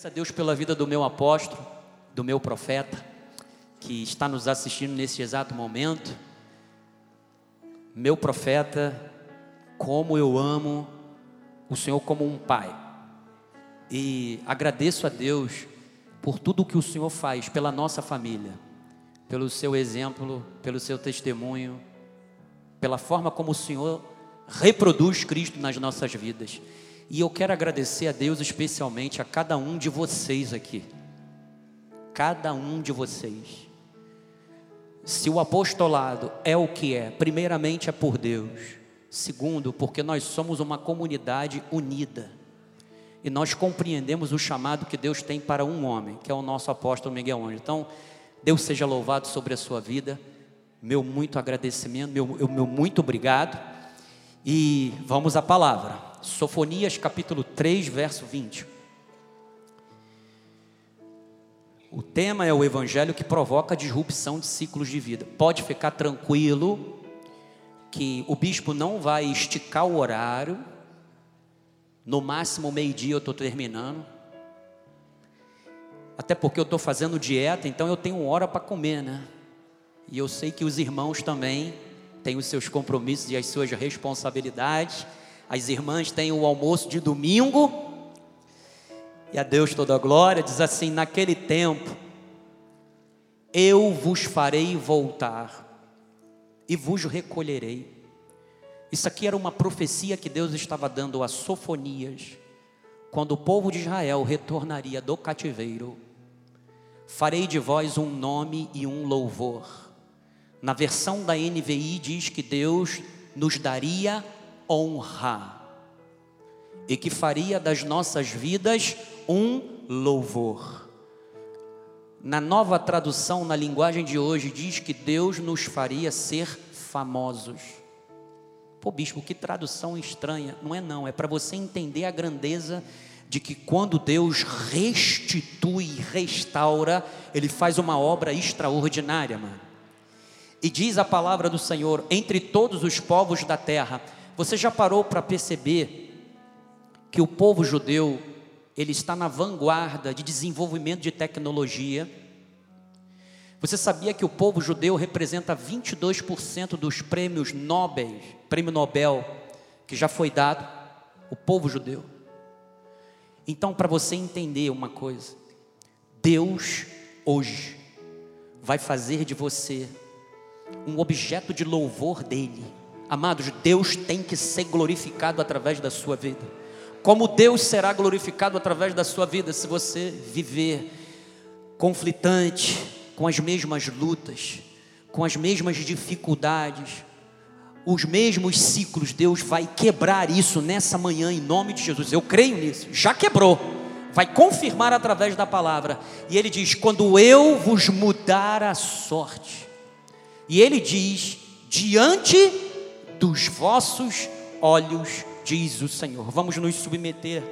Agradeço a Deus pela vida do meu apóstolo, do meu profeta, que está nos assistindo nesse exato momento. Meu profeta, como eu amo o Senhor como um pai. E agradeço a Deus por tudo que o Senhor faz pela nossa família, pelo seu exemplo, pelo seu testemunho, pela forma como o Senhor reproduz Cristo nas nossas vidas. E eu quero agradecer a Deus especialmente a cada um de vocês aqui. Cada um de vocês. Se o apostolado é o que é, primeiramente é por Deus. Segundo, porque nós somos uma comunidade unida. E nós compreendemos o chamado que Deus tem para um homem, que é o nosso apóstolo Miguel Ângelo. Então, Deus seja louvado sobre a sua vida. Meu muito agradecimento, meu, meu muito obrigado. E vamos à palavra. Sofonias capítulo 3, verso 20. O tema é o evangelho que provoca a disrupção de ciclos de vida. Pode ficar tranquilo que o bispo não vai esticar o horário. No máximo meio-dia eu estou terminando. Até porque eu estou fazendo dieta, então eu tenho hora para comer, né? E eu sei que os irmãos também têm os seus compromissos e as suas responsabilidades. As irmãs têm o almoço de domingo e a Deus toda a glória, diz assim: naquele tempo, eu vos farei voltar e vos recolherei. Isso aqui era uma profecia que Deus estava dando a Sofonias, quando o povo de Israel retornaria do cativeiro. Farei de vós um nome e um louvor. Na versão da NVI diz que Deus nos daria honra e que faria das nossas vidas um louvor. Na nova tradução, na linguagem de hoje, diz que Deus nos faria ser famosos. Pô, bispo, que tradução estranha. Não é não, é para você entender a grandeza de que quando Deus restitui, restaura, Ele faz uma obra extraordinária, mano. E diz a palavra do Senhor, entre todos os povos da terra, você já parou para perceber que o povo judeu ele está na vanguarda de desenvolvimento de tecnologia. Você sabia que o povo judeu representa 22% dos prêmios Nobel, prêmio Nobel que já foi dado, o povo judeu. Então, para você entender uma coisa, Deus hoje vai fazer de você um objeto de louvor dele. Amados, Deus tem que ser glorificado através da sua vida. Como Deus será glorificado através da sua vida se você viver conflitante, com as mesmas lutas, com as mesmas dificuldades, os mesmos ciclos, Deus vai quebrar isso nessa manhã em nome de Jesus. Eu creio nisso. Já quebrou. Vai confirmar através da palavra. E ele diz: "Quando eu vos mudar a sorte". E ele diz: "Diante dos vossos olhos diz o Senhor. Vamos nos submeter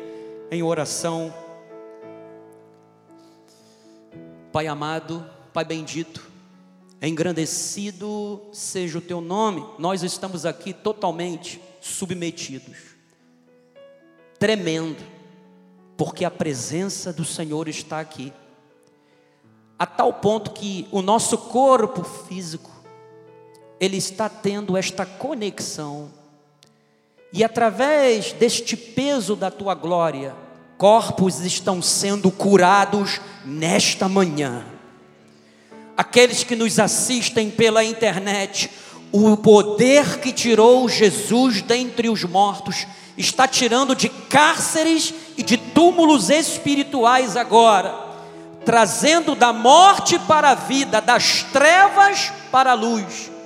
em oração. Pai amado, Pai bendito, engrandecido seja o teu nome. Nós estamos aqui totalmente submetidos, tremendo, porque a presença do Senhor está aqui. A tal ponto que o nosso corpo físico ele está tendo esta conexão e através deste peso da tua glória, corpos estão sendo curados nesta manhã. Aqueles que nos assistem pela internet, o poder que tirou Jesus dentre os mortos está tirando de cárceres e de túmulos espirituais agora, trazendo da morte para a vida, das trevas para a luz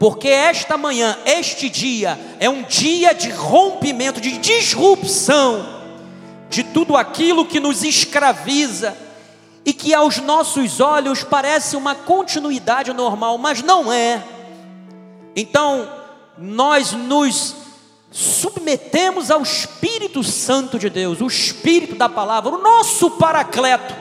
porque esta manhã, este dia, é um dia de rompimento, de disrupção de tudo aquilo que nos escraviza e que aos nossos olhos parece uma continuidade normal, mas não é. Então, nós nos submetemos ao Espírito Santo de Deus, o Espírito da palavra, o nosso paracleto,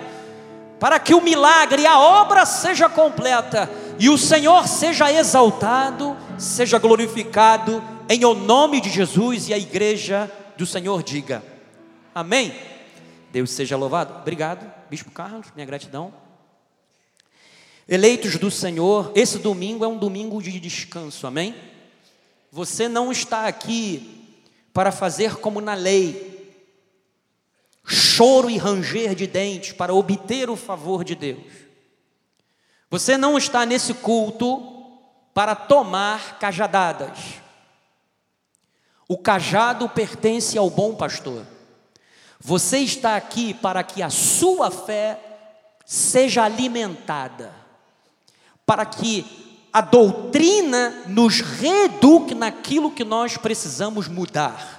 para que o milagre, a obra seja completa e o Senhor seja exaltado, seja glorificado, em o nome de Jesus e a igreja do Senhor diga: Amém. Deus seja louvado. Obrigado, Bispo Carlos, minha gratidão. Eleitos do Senhor, esse domingo é um domingo de descanso, amém? Você não está aqui para fazer como na lei, choro e ranger de dentes para obter o favor de Deus. Você não está nesse culto para tomar cajadadas. O cajado pertence ao bom pastor. Você está aqui para que a sua fé seja alimentada, para que a doutrina nos reeduque naquilo que nós precisamos mudar.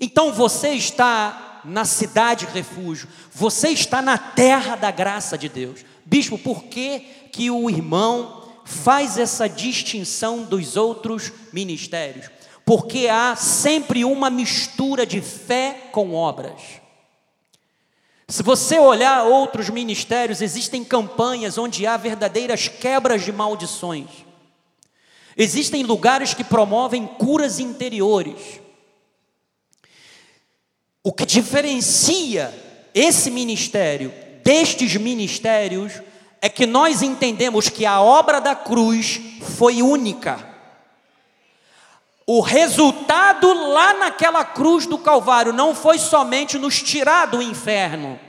Então você está na cidade refúgio, você está na terra da graça de Deus. Bispo, por que, que o irmão faz essa distinção dos outros ministérios? Porque há sempre uma mistura de fé com obras. Se você olhar outros ministérios, existem campanhas onde há verdadeiras quebras de maldições. Existem lugares que promovem curas interiores. O que diferencia esse ministério destes ministérios é que nós entendemos que a obra da cruz foi única. O resultado lá naquela cruz do Calvário não foi somente nos tirar do inferno,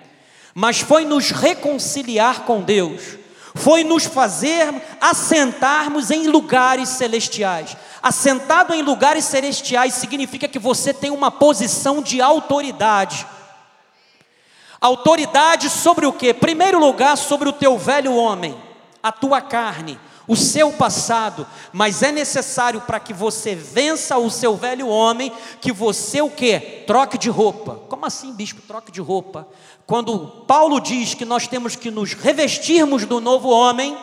mas foi nos reconciliar com Deus, foi nos fazer assentarmos em lugares celestiais. Assentado em lugares celestiais significa que você tem uma posição de autoridade. Autoridade sobre o que? Primeiro lugar, sobre o teu velho homem, a tua carne o seu passado, mas é necessário para que você vença o seu velho homem, que você o que? Troque de roupa. Como assim, bispo, troque de roupa? Quando Paulo diz que nós temos que nos revestirmos do novo homem,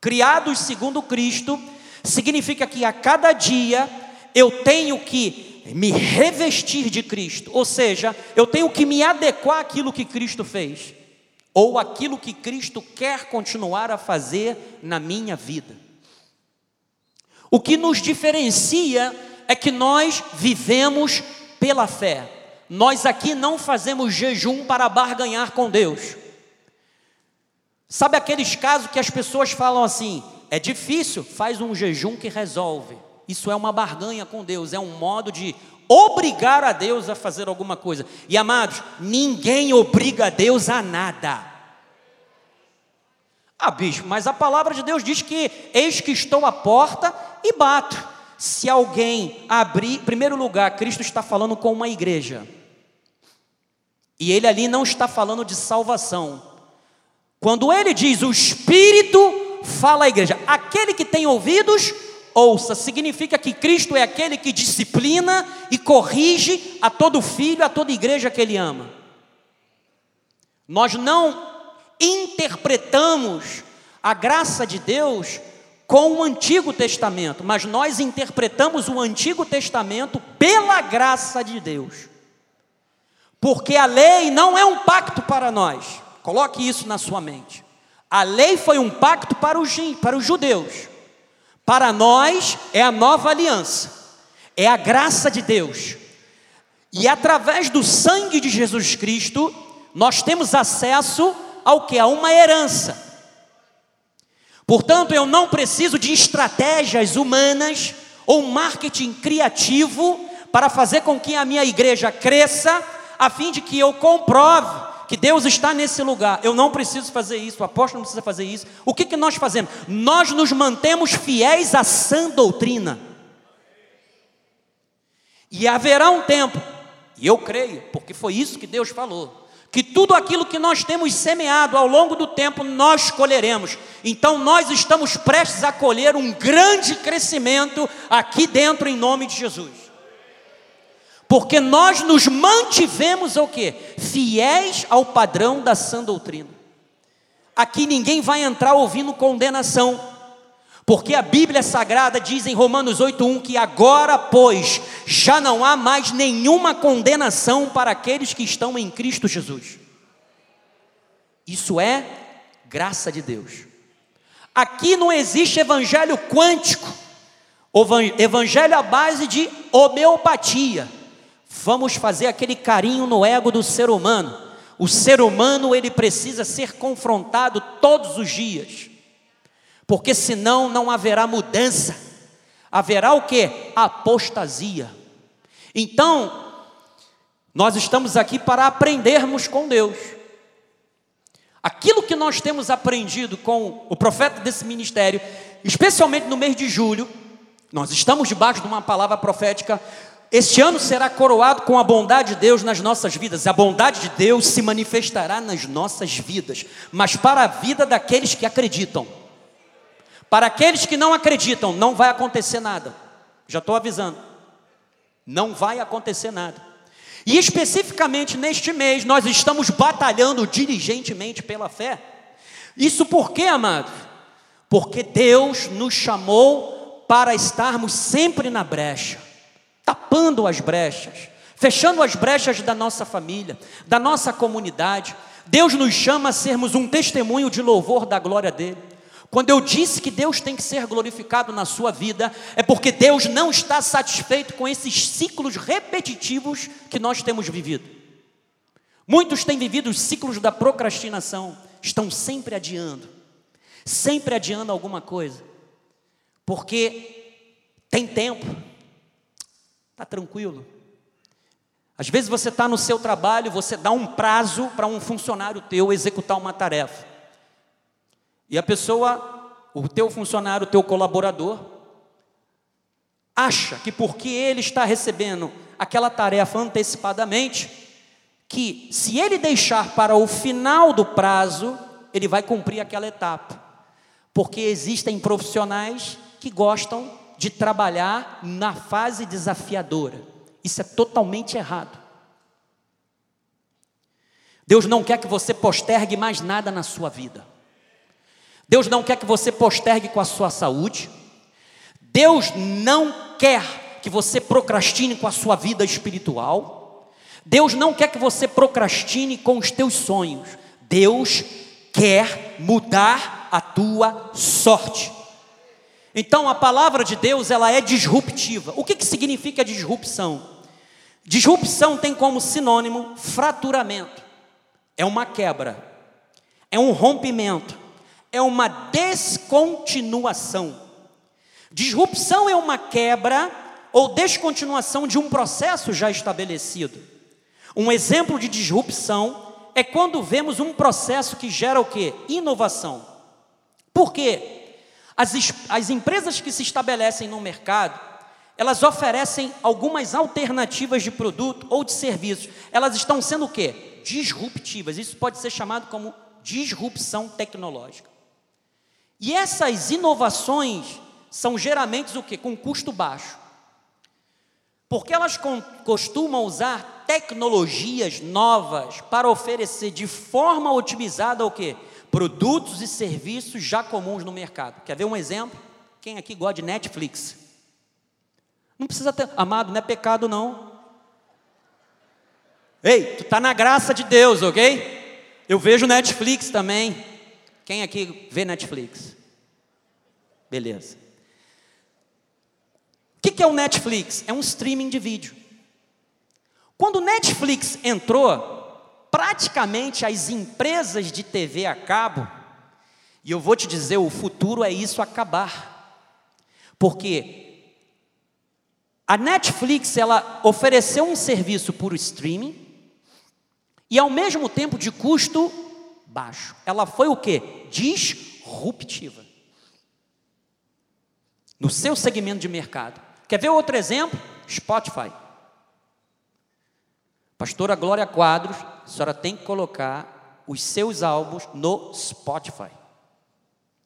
criados segundo Cristo, significa que a cada dia eu tenho que me revestir de Cristo, ou seja, eu tenho que me adequar àquilo que Cristo fez ou aquilo que Cristo quer continuar a fazer na minha vida. O que nos diferencia é que nós vivemos pela fé. Nós aqui não fazemos jejum para barganhar com Deus. Sabe aqueles casos que as pessoas falam assim: é difícil, faz um jejum que resolve. Isso é uma barganha com Deus, é um modo de obrigar a Deus a fazer alguma coisa. E amados, ninguém obriga a Deus a nada. Ah, bicho, mas a palavra de Deus diz que eis que estou à porta e bato. Se alguém abrir, em primeiro lugar, Cristo está falando com uma igreja. E ele ali não está falando de salvação. Quando ele diz o Espírito fala à igreja, aquele que tem ouvidos, ouça, significa que Cristo é aquele que disciplina e corrige a todo filho, a toda igreja que ele ama. Nós não interpretamos a graça de Deus com o Antigo Testamento, mas nós interpretamos o Antigo Testamento pela graça de Deus. Porque a lei não é um pacto para nós. Coloque isso na sua mente. A lei foi um pacto para os, para os judeus. Para nós é a nova aliança, é a graça de Deus. E através do sangue de Jesus Cristo, nós temos acesso ao que? A uma herança. Portanto, eu não preciso de estratégias humanas ou marketing criativo para fazer com que a minha igreja cresça, a fim de que eu comprove que Deus está nesse lugar. Eu não preciso fazer isso, o apóstolo não precisa fazer isso. O que, que nós fazemos? Nós nos mantemos fiéis à sã doutrina. E haverá um tempo, e eu creio, porque foi isso que Deus falou, que tudo aquilo que nós temos semeado ao longo do tempo nós colheremos. Então nós estamos prestes a colher um grande crescimento aqui dentro em nome de Jesus porque nós nos mantivemos o quê? Fiéis ao padrão da sã doutrina. Aqui ninguém vai entrar ouvindo condenação, porque a Bíblia Sagrada diz em Romanos 8:1 que agora, pois, já não há mais nenhuma condenação para aqueles que estão em Cristo Jesus. Isso é graça de Deus. Aqui não existe evangelho quântico, evangelho à base de homeopatia Vamos fazer aquele carinho no ego do ser humano. O ser humano ele precisa ser confrontado todos os dias. Porque senão não haverá mudança. Haverá o que? Apostasia. Então, nós estamos aqui para aprendermos com Deus. Aquilo que nós temos aprendido com o profeta desse ministério, especialmente no mês de julho, nós estamos debaixo de uma palavra profética. Este ano será coroado com a bondade de Deus nas nossas vidas. A bondade de Deus se manifestará nas nossas vidas, mas para a vida daqueles que acreditam. Para aqueles que não acreditam, não vai acontecer nada. Já estou avisando. Não vai acontecer nada. E especificamente neste mês, nós estamos batalhando diligentemente pela fé. Isso por quê, amados? Porque Deus nos chamou para estarmos sempre na brecha, tapando as brechas, fechando as brechas da nossa família, da nossa comunidade. Deus nos chama a sermos um testemunho de louvor da glória dele. Quando eu disse que Deus tem que ser glorificado na sua vida, é porque Deus não está satisfeito com esses ciclos repetitivos que nós temos vivido. Muitos têm vivido os ciclos da procrastinação, estão sempre adiando, sempre adiando alguma coisa, porque tem tempo, está tranquilo. Às vezes você está no seu trabalho, você dá um prazo para um funcionário teu executar uma tarefa. E a pessoa, o teu funcionário, o teu colaborador, acha que porque ele está recebendo aquela tarefa antecipadamente, que se ele deixar para o final do prazo, ele vai cumprir aquela etapa. Porque existem profissionais que gostam de trabalhar na fase desafiadora. Isso é totalmente errado. Deus não quer que você postergue mais nada na sua vida. Deus não quer que você postergue com a sua saúde. Deus não quer que você procrastine com a sua vida espiritual. Deus não quer que você procrastine com os teus sonhos. Deus quer mudar a tua sorte. Então a palavra de Deus ela é disruptiva. O que, que significa disrupção? Disrupção tem como sinônimo fraturamento. É uma quebra. É um rompimento é uma descontinuação. Disrupção é uma quebra ou descontinuação de um processo já estabelecido. Um exemplo de disrupção é quando vemos um processo que gera o que? Inovação. Por quê? As, as empresas que se estabelecem no mercado, elas oferecem algumas alternativas de produto ou de serviço. Elas estão sendo o quê? Disruptivas. Isso pode ser chamado como disrupção tecnológica. E essas inovações são geralmente o que? Com custo baixo. Porque elas costumam usar tecnologias novas para oferecer de forma otimizada o que? Produtos e serviços já comuns no mercado. Quer ver um exemplo? Quem aqui gosta de Netflix? Não precisa ter, amado, não é pecado não. Ei, tu tá na graça de Deus, ok? Eu vejo Netflix também. Quem aqui vê Netflix? Beleza. O que é o Netflix? É um streaming de vídeo. Quando o Netflix entrou, praticamente as empresas de TV a cabo, e eu vou te dizer, o futuro é isso acabar. Porque a Netflix, ela ofereceu um serviço por streaming, e ao mesmo tempo de custo baixo. Ela foi o que? Disruptiva. No seu segmento de mercado. Quer ver outro exemplo? Spotify. Pastora Glória Quadros, a senhora tem que colocar os seus álbuns no Spotify,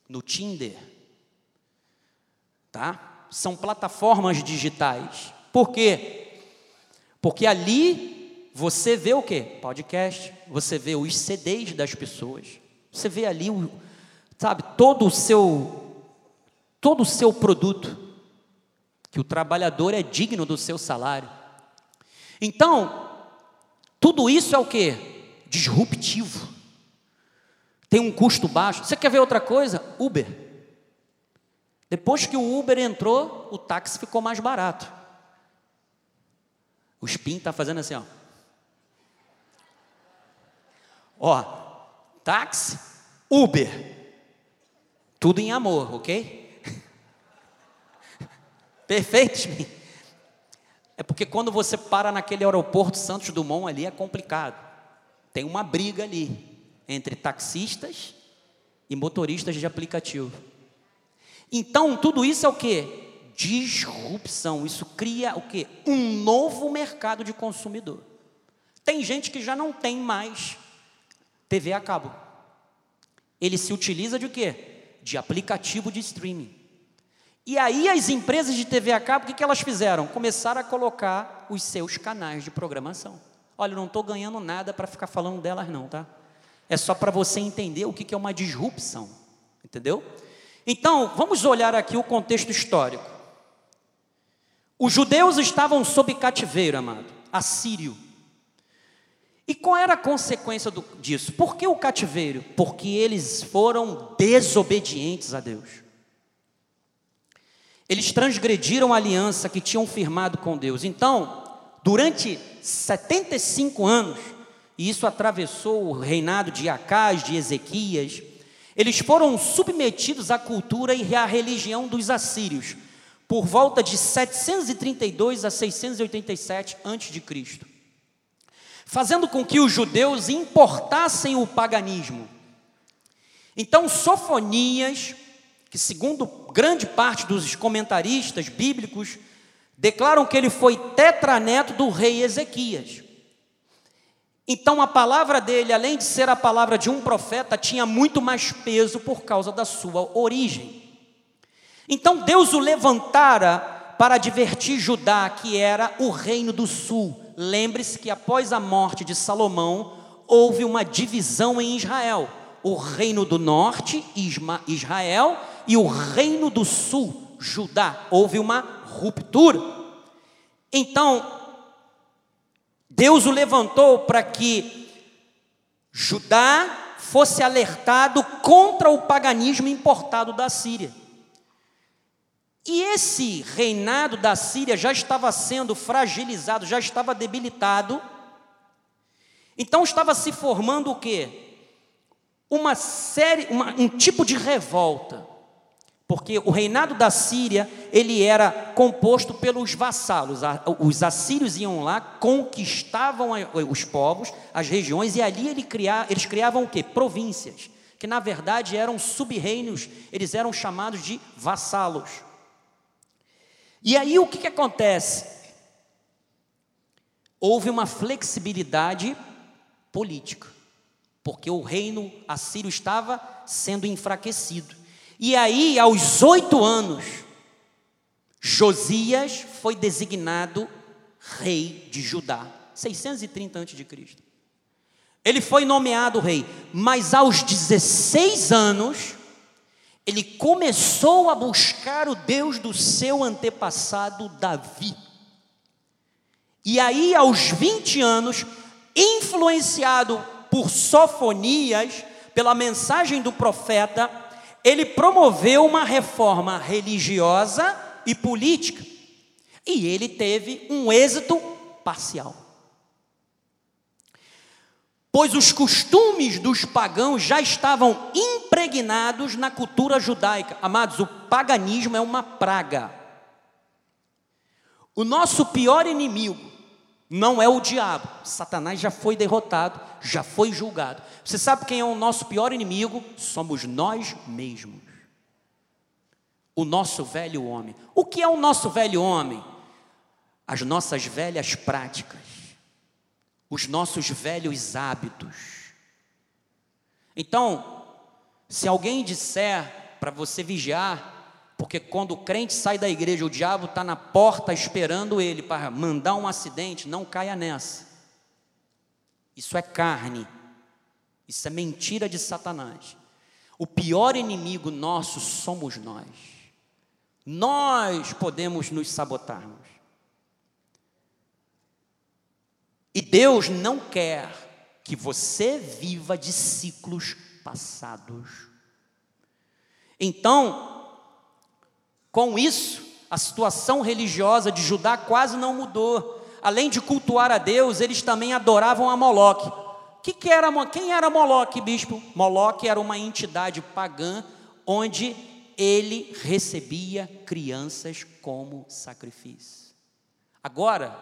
no Tinder. Tá? São plataformas digitais. Por quê? Porque ali você vê o que? Podcast, você vê os CDs das pessoas, você vê ali, o, sabe, todo o seu, todo o seu produto, que o trabalhador é digno do seu salário. Então, tudo isso é o que? Disruptivo. Tem um custo baixo. Você quer ver outra coisa? Uber. Depois que o Uber entrou, o táxi ficou mais barato. O Spin está fazendo assim, ó. Ó, táxi, Uber. Tudo em amor, ok? Perfeito, Spin. É porque quando você para naquele aeroporto Santos Dumont ali é complicado. Tem uma briga ali entre taxistas e motoristas de aplicativo. Então, tudo isso é o que? Disrupção. Isso cria o que? Um novo mercado de consumidor. Tem gente que já não tem mais TV a cabo. Ele se utiliza de quê? De aplicativo de streaming. E aí as empresas de TV a cabo, o que, que elas fizeram? Começaram a colocar os seus canais de programação. Olha, não estou ganhando nada para ficar falando delas não, tá? É só para você entender o que, que é uma disrupção, entendeu? Então, vamos olhar aqui o contexto histórico. Os judeus estavam sob cativeiro, amado, assírio. E qual era a consequência do, disso? Por que o cativeiro? Porque eles foram desobedientes a Deus. Eles transgrediram a aliança que tinham firmado com Deus. Então, durante 75 anos, e isso atravessou o reinado de Acás, de Ezequias, eles foram submetidos à cultura e à religião dos assírios, por volta de 732 a 687 a.C., fazendo com que os judeus importassem o paganismo. Então, Sofonias, que segundo grande parte dos comentaristas bíblicos declaram que ele foi tetraneto do rei Ezequias. Então a palavra dele, além de ser a palavra de um profeta, tinha muito mais peso por causa da sua origem. Então Deus o levantara para advertir Judá, que era o reino do sul. Lembre-se que após a morte de Salomão, houve uma divisão em Israel: o reino do norte, Israel, e o reino do sul, Judá. Houve uma ruptura. Então, Deus o levantou para que Judá fosse alertado contra o paganismo importado da Síria. E esse reinado da Síria já estava sendo fragilizado, já estava debilitado. Então estava se formando o quê? Uma série, uma, um tipo de revolta. Porque o reinado da Síria, ele era composto pelos vassalos. Os assírios iam lá, conquistavam os povos, as regiões, e ali eles criavam o quê? Províncias, que na verdade eram sub-reinos, eles eram chamados de vassalos. E aí o que, que acontece? Houve uma flexibilidade política, porque o reino assírio estava sendo enfraquecido. E aí, aos oito anos, Josias foi designado rei de Judá, 630 a.C. Ele foi nomeado rei, mas aos 16 anos, ele começou a buscar o Deus do seu antepassado Davi. E aí, aos 20 anos, influenciado por Sofonias, pela mensagem do profeta, ele promoveu uma reforma religiosa e política, e ele teve um êxito parcial. Pois os costumes dos pagãos já estavam impregnados na cultura judaica. Amados, o paganismo é uma praga. O nosso pior inimigo não é o diabo. Satanás já foi derrotado, já foi julgado. Você sabe quem é o nosso pior inimigo? Somos nós mesmos. O nosso velho homem. O que é o nosso velho homem? As nossas velhas práticas, os nossos velhos hábitos. Então, se alguém disser para você vigiar, porque quando o crente sai da igreja, o diabo está na porta esperando ele para mandar um acidente, não caia nessa. Isso é carne, isso é mentira de Satanás. O pior inimigo nosso somos nós. Nós podemos nos sabotarmos. E Deus não quer que você viva de ciclos passados. Então, com isso, a situação religiosa de Judá quase não mudou. além de cultuar a Deus, eles também adoravam a Moloque. Que que era, quem era Moloque, bispo? Moloque era uma entidade pagã onde ele recebia crianças como sacrifício. Agora,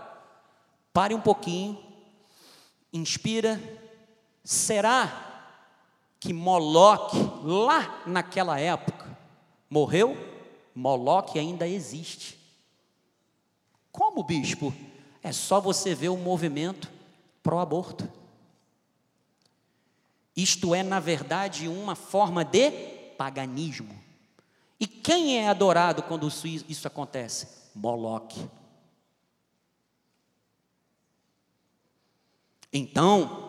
pare um pouquinho, inspira. Será que Moloque, lá naquela época, morreu? Moloque ainda existe. Como, bispo? É só você ver o movimento pró-aborto. Isto é, na verdade, uma forma de paganismo. E quem é adorado quando isso acontece? Moloque. Então,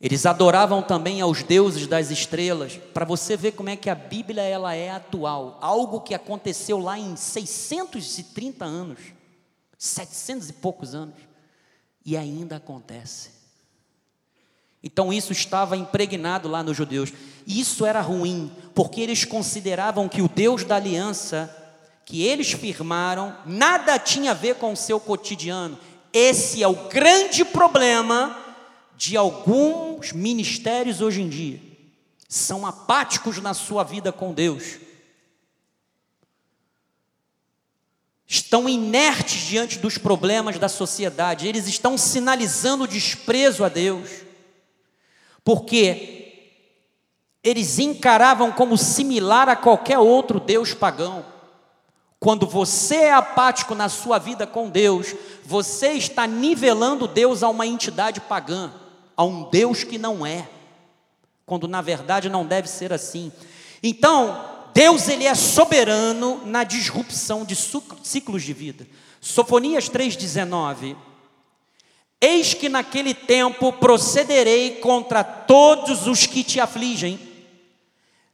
eles adoravam também aos deuses das estrelas, para você ver como é que a Bíblia ela é atual, algo que aconteceu lá em 630 anos, 700 e poucos anos, e ainda acontece. Então isso estava impregnado lá nos judeus. E isso era ruim, porque eles consideravam que o Deus da aliança que eles firmaram nada tinha a ver com o seu cotidiano. Esse é o grande problema de alguns ministérios hoje em dia. São apáticos na sua vida com Deus. Estão inertes diante dos problemas da sociedade, eles estão sinalizando desprezo a Deus porque eles encaravam como similar a qualquer outro Deus pagão. Quando você é apático na sua vida com Deus, você está nivelando Deus a uma entidade pagã, a um Deus que não é, quando na verdade não deve ser assim. Então, Deus ele é soberano na disrupção de ciclos de vida. Sofonias 3,19 Eis que naquele tempo procederei contra todos os que te afligem,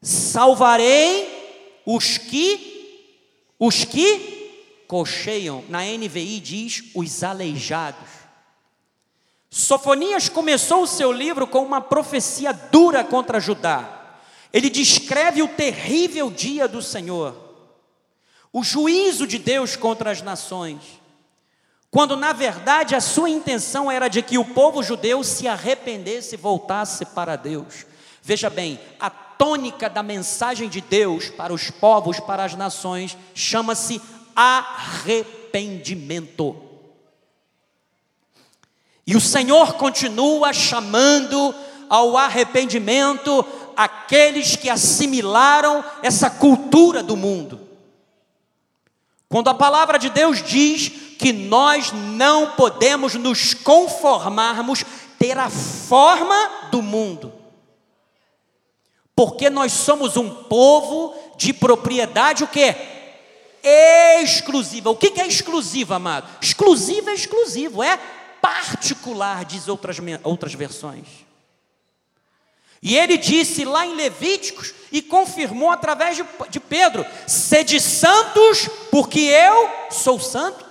salvarei os que os que cocheiam. Na NVI diz os aleijados. Sofonias começou o seu livro com uma profecia dura contra Judá. Ele descreve o terrível dia do Senhor, o juízo de Deus contra as nações quando na verdade a sua intenção era de que o povo judeu se arrependesse e voltasse para Deus. Veja bem, a tônica da mensagem de Deus para os povos, para as nações, chama-se arrependimento. E o Senhor continua chamando ao arrependimento aqueles que assimilaram essa cultura do mundo. Quando a palavra de Deus diz que nós não podemos nos conformarmos ter a forma do mundo. Porque nós somos um povo de propriedade o quê? Exclusiva. O que é exclusivo, amado? Exclusivo é exclusivo, é particular, diz outras, outras versões. E ele disse lá em Levíticos e confirmou através de, de Pedro: sede santos, porque eu sou santo.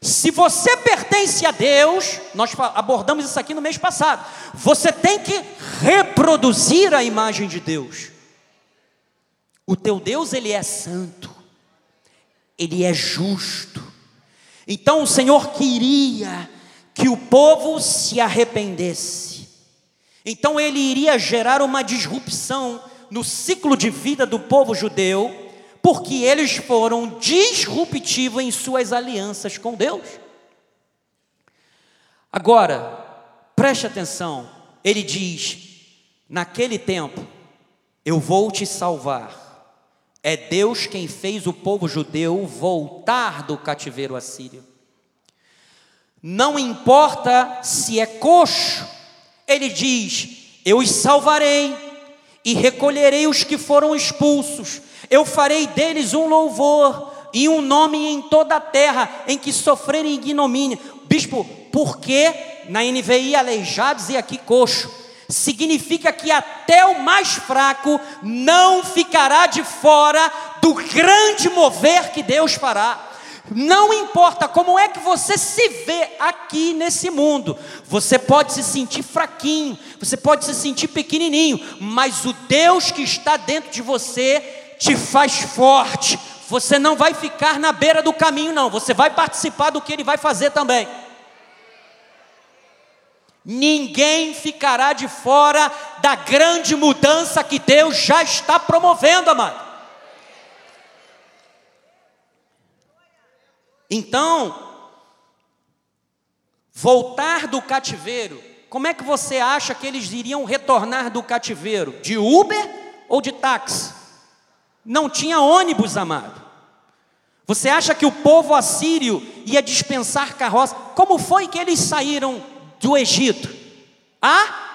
Se você pertence a Deus, nós abordamos isso aqui no mês passado, você tem que reproduzir a imagem de Deus. O teu Deus, ele é santo, ele é justo. Então o Senhor queria que o povo se arrependesse. Então ele iria gerar uma disrupção no ciclo de vida do povo judeu porque eles foram disruptivos em suas alianças com Deus. Agora, preste atenção, ele diz: naquele tempo, eu vou te salvar. É Deus quem fez o povo judeu voltar do cativeiro assírio. Não importa se é coxo, ele diz: Eu os salvarei e recolherei os que foram expulsos, eu farei deles um louvor e um nome em toda a terra em que sofrerem ignomínia. Bispo, por que na NVI aleijados e aqui coxo? Significa que até o mais fraco não ficará de fora do grande mover que Deus fará. Não importa como é que você se vê aqui nesse mundo, você pode se sentir fraquinho, você pode se sentir pequenininho, mas o Deus que está dentro de você te faz forte, você não vai ficar na beira do caminho, não, você vai participar do que ele vai fazer também. Ninguém ficará de fora da grande mudança que Deus já está promovendo, amado. Então, voltar do cativeiro, como é que você acha que eles iriam retornar do cativeiro? De Uber ou de táxi? Não tinha ônibus, amado. Você acha que o povo assírio ia dispensar carroça? Como foi que eles saíram do Egito? A?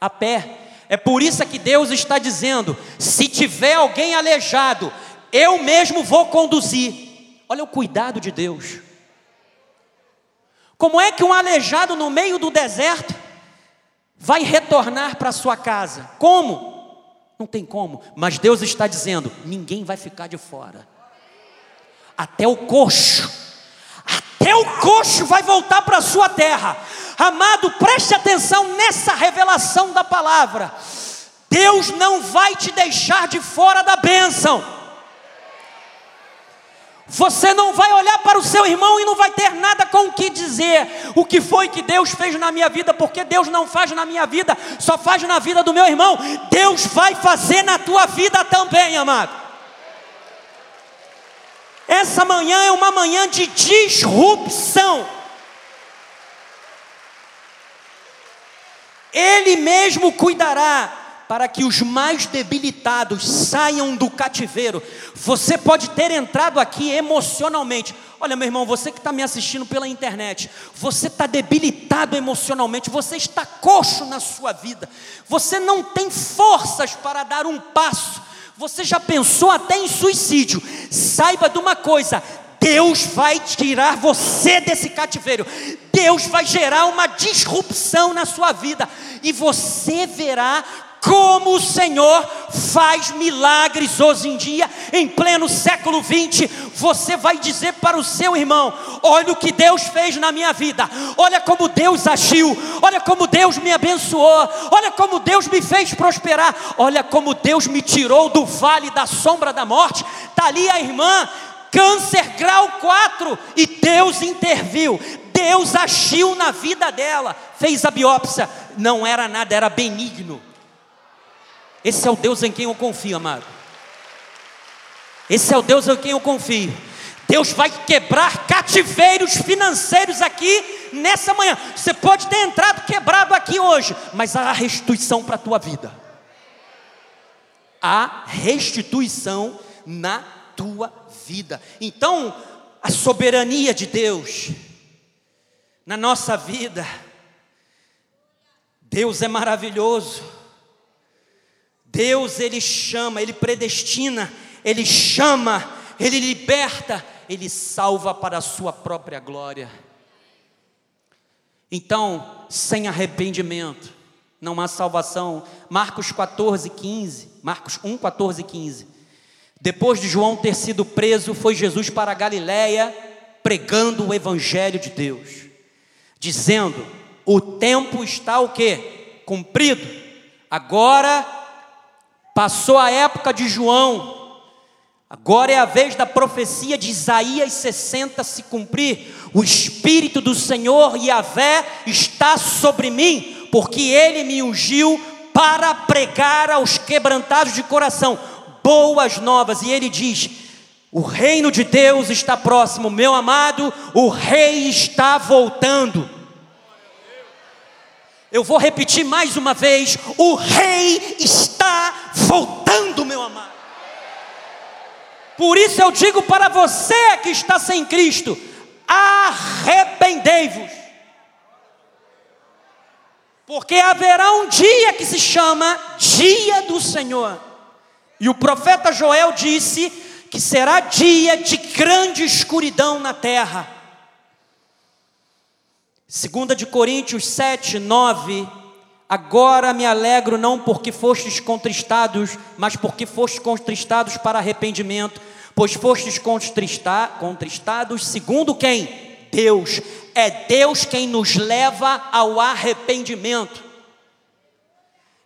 A pé. É por isso que Deus está dizendo: se tiver alguém aleijado, eu mesmo vou conduzir. Olha o cuidado de Deus. Como é que um aleijado no meio do deserto vai retornar para sua casa? Como? Não tem como, mas Deus está dizendo: ninguém vai ficar de fora. Até o coxo, até o coxo vai voltar para a sua terra. Amado, preste atenção nessa revelação da palavra. Deus não vai te deixar de fora da bênção. Você não vai olhar para o seu irmão e não vai ter nada com o que dizer. O que foi que Deus fez na minha vida? Porque Deus não faz na minha vida, só faz na vida do meu irmão. Deus vai fazer na tua vida também, amado. Essa manhã é uma manhã de disrupção. Ele mesmo cuidará para que os mais debilitados saiam do cativeiro. Você pode ter entrado aqui emocionalmente. Olha, meu irmão, você que está me assistindo pela internet, você está debilitado emocionalmente, você está coxo na sua vida, você não tem forças para dar um passo, você já pensou até em suicídio. Saiba de uma coisa: Deus vai tirar você desse cativeiro. Deus vai gerar uma disrupção na sua vida e você verá como o Senhor faz milagres hoje em dia, em pleno século 20, você vai dizer para o seu irmão: Olha o que Deus fez na minha vida, olha como Deus agiu, olha como Deus me abençoou, olha como Deus me fez prosperar, olha como Deus me tirou do vale da sombra da morte. Está ali a irmã, câncer grau 4, e Deus interviu, Deus agiu na vida dela, fez a biópsia, não era nada, era benigno. Esse é o Deus em quem eu confio, amado. Esse é o Deus em quem eu confio. Deus vai quebrar cativeiros financeiros aqui nessa manhã. Você pode ter entrado quebrado aqui hoje, mas há restituição para a tua vida. Há restituição na tua vida. Então, a soberania de Deus na nossa vida. Deus é maravilhoso. Deus ele chama, ele predestina, ele chama, ele liberta, ele salva para a sua própria glória. Então, sem arrependimento, não há salvação. Marcos 14, 15. Marcos 1, 14 e 15. Depois de João ter sido preso, foi Jesus para a Galiléia pregando o evangelho de Deus, dizendo: "O tempo está o quê? Cumprido. Agora Passou a época de João, agora é a vez da profecia de Isaías 60 se cumprir. O Espírito do Senhor Yahvé está sobre mim, porque ele me ungiu para pregar aos quebrantados de coração boas novas. E ele diz: O reino de Deus está próximo, meu amado, o rei está voltando. Eu vou repetir mais uma vez: o rei está voltando, meu amado. Por isso eu digo para você que está sem Cristo: arrependei-vos. Porque haverá um dia que se chama Dia do Senhor. E o profeta Joel disse que será dia de grande escuridão na terra. Segunda de Coríntios 7, 9. Agora me alegro não porque fostes contristados, mas porque fostes contristados para arrependimento, pois fostes contristados segundo quem? Deus. É Deus quem nos leva ao arrependimento.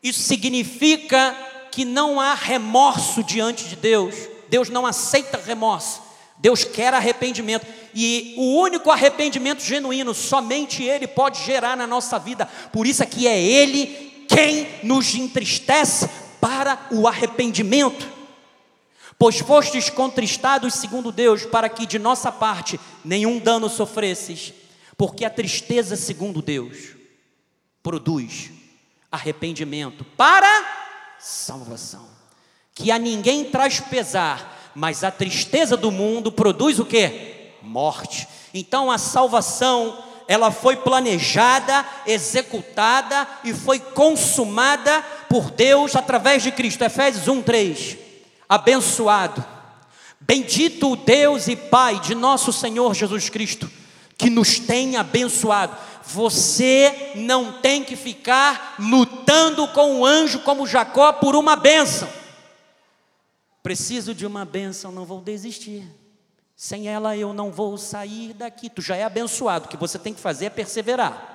Isso significa que não há remorso diante de Deus. Deus não aceita remorso. Deus quer arrependimento. E o único arrependimento genuíno, somente Ele pode gerar na nossa vida. Por isso é que é Ele quem nos entristece para o arrependimento. Pois fostes contristados segundo Deus, para que de nossa parte nenhum dano sofresses, porque a tristeza segundo Deus produz arrependimento para salvação. Que a ninguém traz pesar, mas a tristeza do mundo produz o que? Morte. Então a salvação, ela foi planejada, executada e foi consumada por Deus através de Cristo. Efésios 1:3. Abençoado, bendito o Deus e Pai de nosso Senhor Jesus Cristo, que nos tem abençoado você não tem que ficar lutando com o anjo como Jacó por uma bênção. Preciso de uma bênção, não vou desistir. Sem ela eu não vou sair daqui. Tu já é abençoado. O que você tem que fazer é perseverar.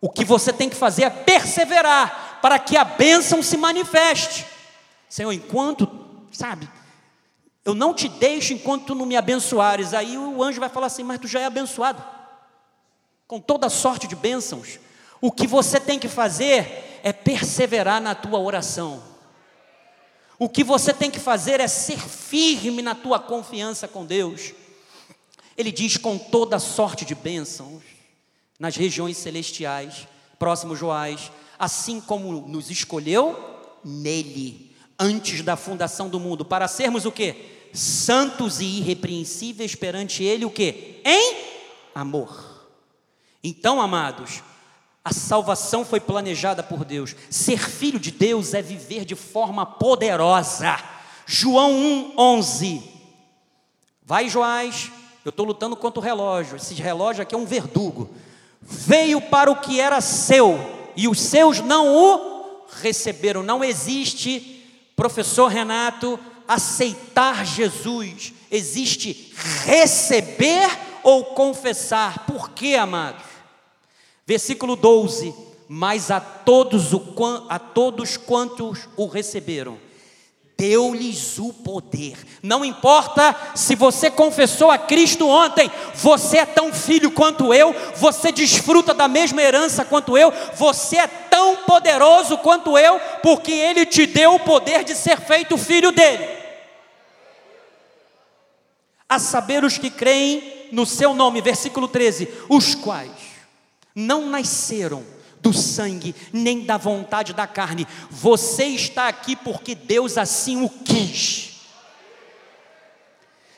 O que você tem que fazer é perseverar para que a bênção se manifeste. Senhor, enquanto, sabe, eu não te deixo enquanto tu não me abençoares. Aí o anjo vai falar assim: Mas tu já é abençoado, com toda sorte de bênçãos. O que você tem que fazer é perseverar na tua oração. O que você tem que fazer é ser firme na tua confiança com Deus. Ele diz com toda sorte de bênçãos nas regiões celestiais, próximo Joás, assim como nos escolheu nele antes da fundação do mundo, para sermos o que? Santos e irrepreensíveis perante Ele, o que? Em amor. Então, amados, a salvação foi planejada por Deus. Ser filho de Deus é viver de forma poderosa. João 1:11. Vai, Joás, eu estou lutando contra o relógio. Esse relógio aqui é um verdugo. Veio para o que era seu, e os seus não o receberam. Não existe professor Renato, aceitar Jesus, existe receber ou confessar. Por quê, amados? Versículo 12: Mas a todos, o, a todos quantos o receberam, deu-lhes o poder. Não importa se você confessou a Cristo ontem, você é tão filho quanto eu, você desfruta da mesma herança quanto eu, você é tão poderoso quanto eu, porque Ele te deu o poder de ser feito filho dele. A saber os que creem no seu nome, versículo 13: os quais não nasceram do sangue, nem da vontade da carne. Você está aqui porque Deus assim o quis.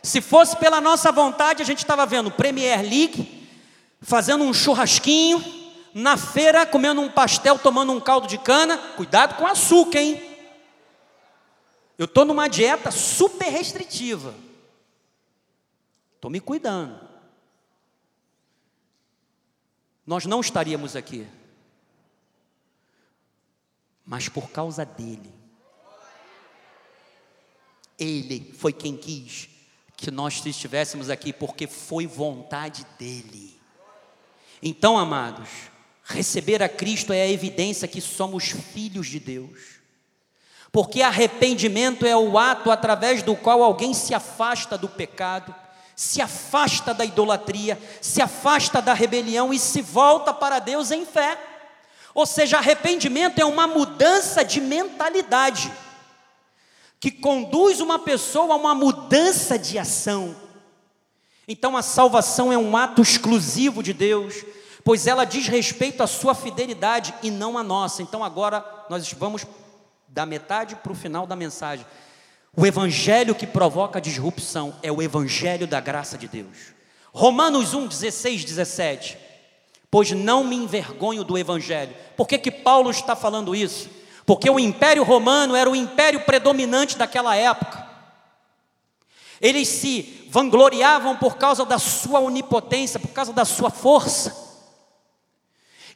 Se fosse pela nossa vontade, a gente estava vendo Premier League, fazendo um churrasquinho, na feira comendo um pastel, tomando um caldo de cana. Cuidado com açúcar, hein? Eu estou numa dieta super restritiva. Estou me cuidando. Nós não estaríamos aqui mas por causa dele. Ele foi quem quis que nós estivéssemos aqui, porque foi vontade dele. Então, amados, receber a Cristo é a evidência que somos filhos de Deus. Porque arrependimento é o ato através do qual alguém se afasta do pecado, se afasta da idolatria, se afasta da rebelião e se volta para Deus em fé. Ou seja, arrependimento é uma mudança de mentalidade, que conduz uma pessoa a uma mudança de ação. Então a salvação é um ato exclusivo de Deus, pois ela diz respeito à sua fidelidade e não à nossa. Então agora nós vamos da metade para o final da mensagem. O evangelho que provoca disrupção é o evangelho da graça de Deus. Romanos 1, 16, 17 pois não me envergonho do Evangelho. Por que, que Paulo está falando isso? Porque o Império Romano era o império predominante daquela época. Eles se vangloriavam por causa da sua onipotência, por causa da sua força.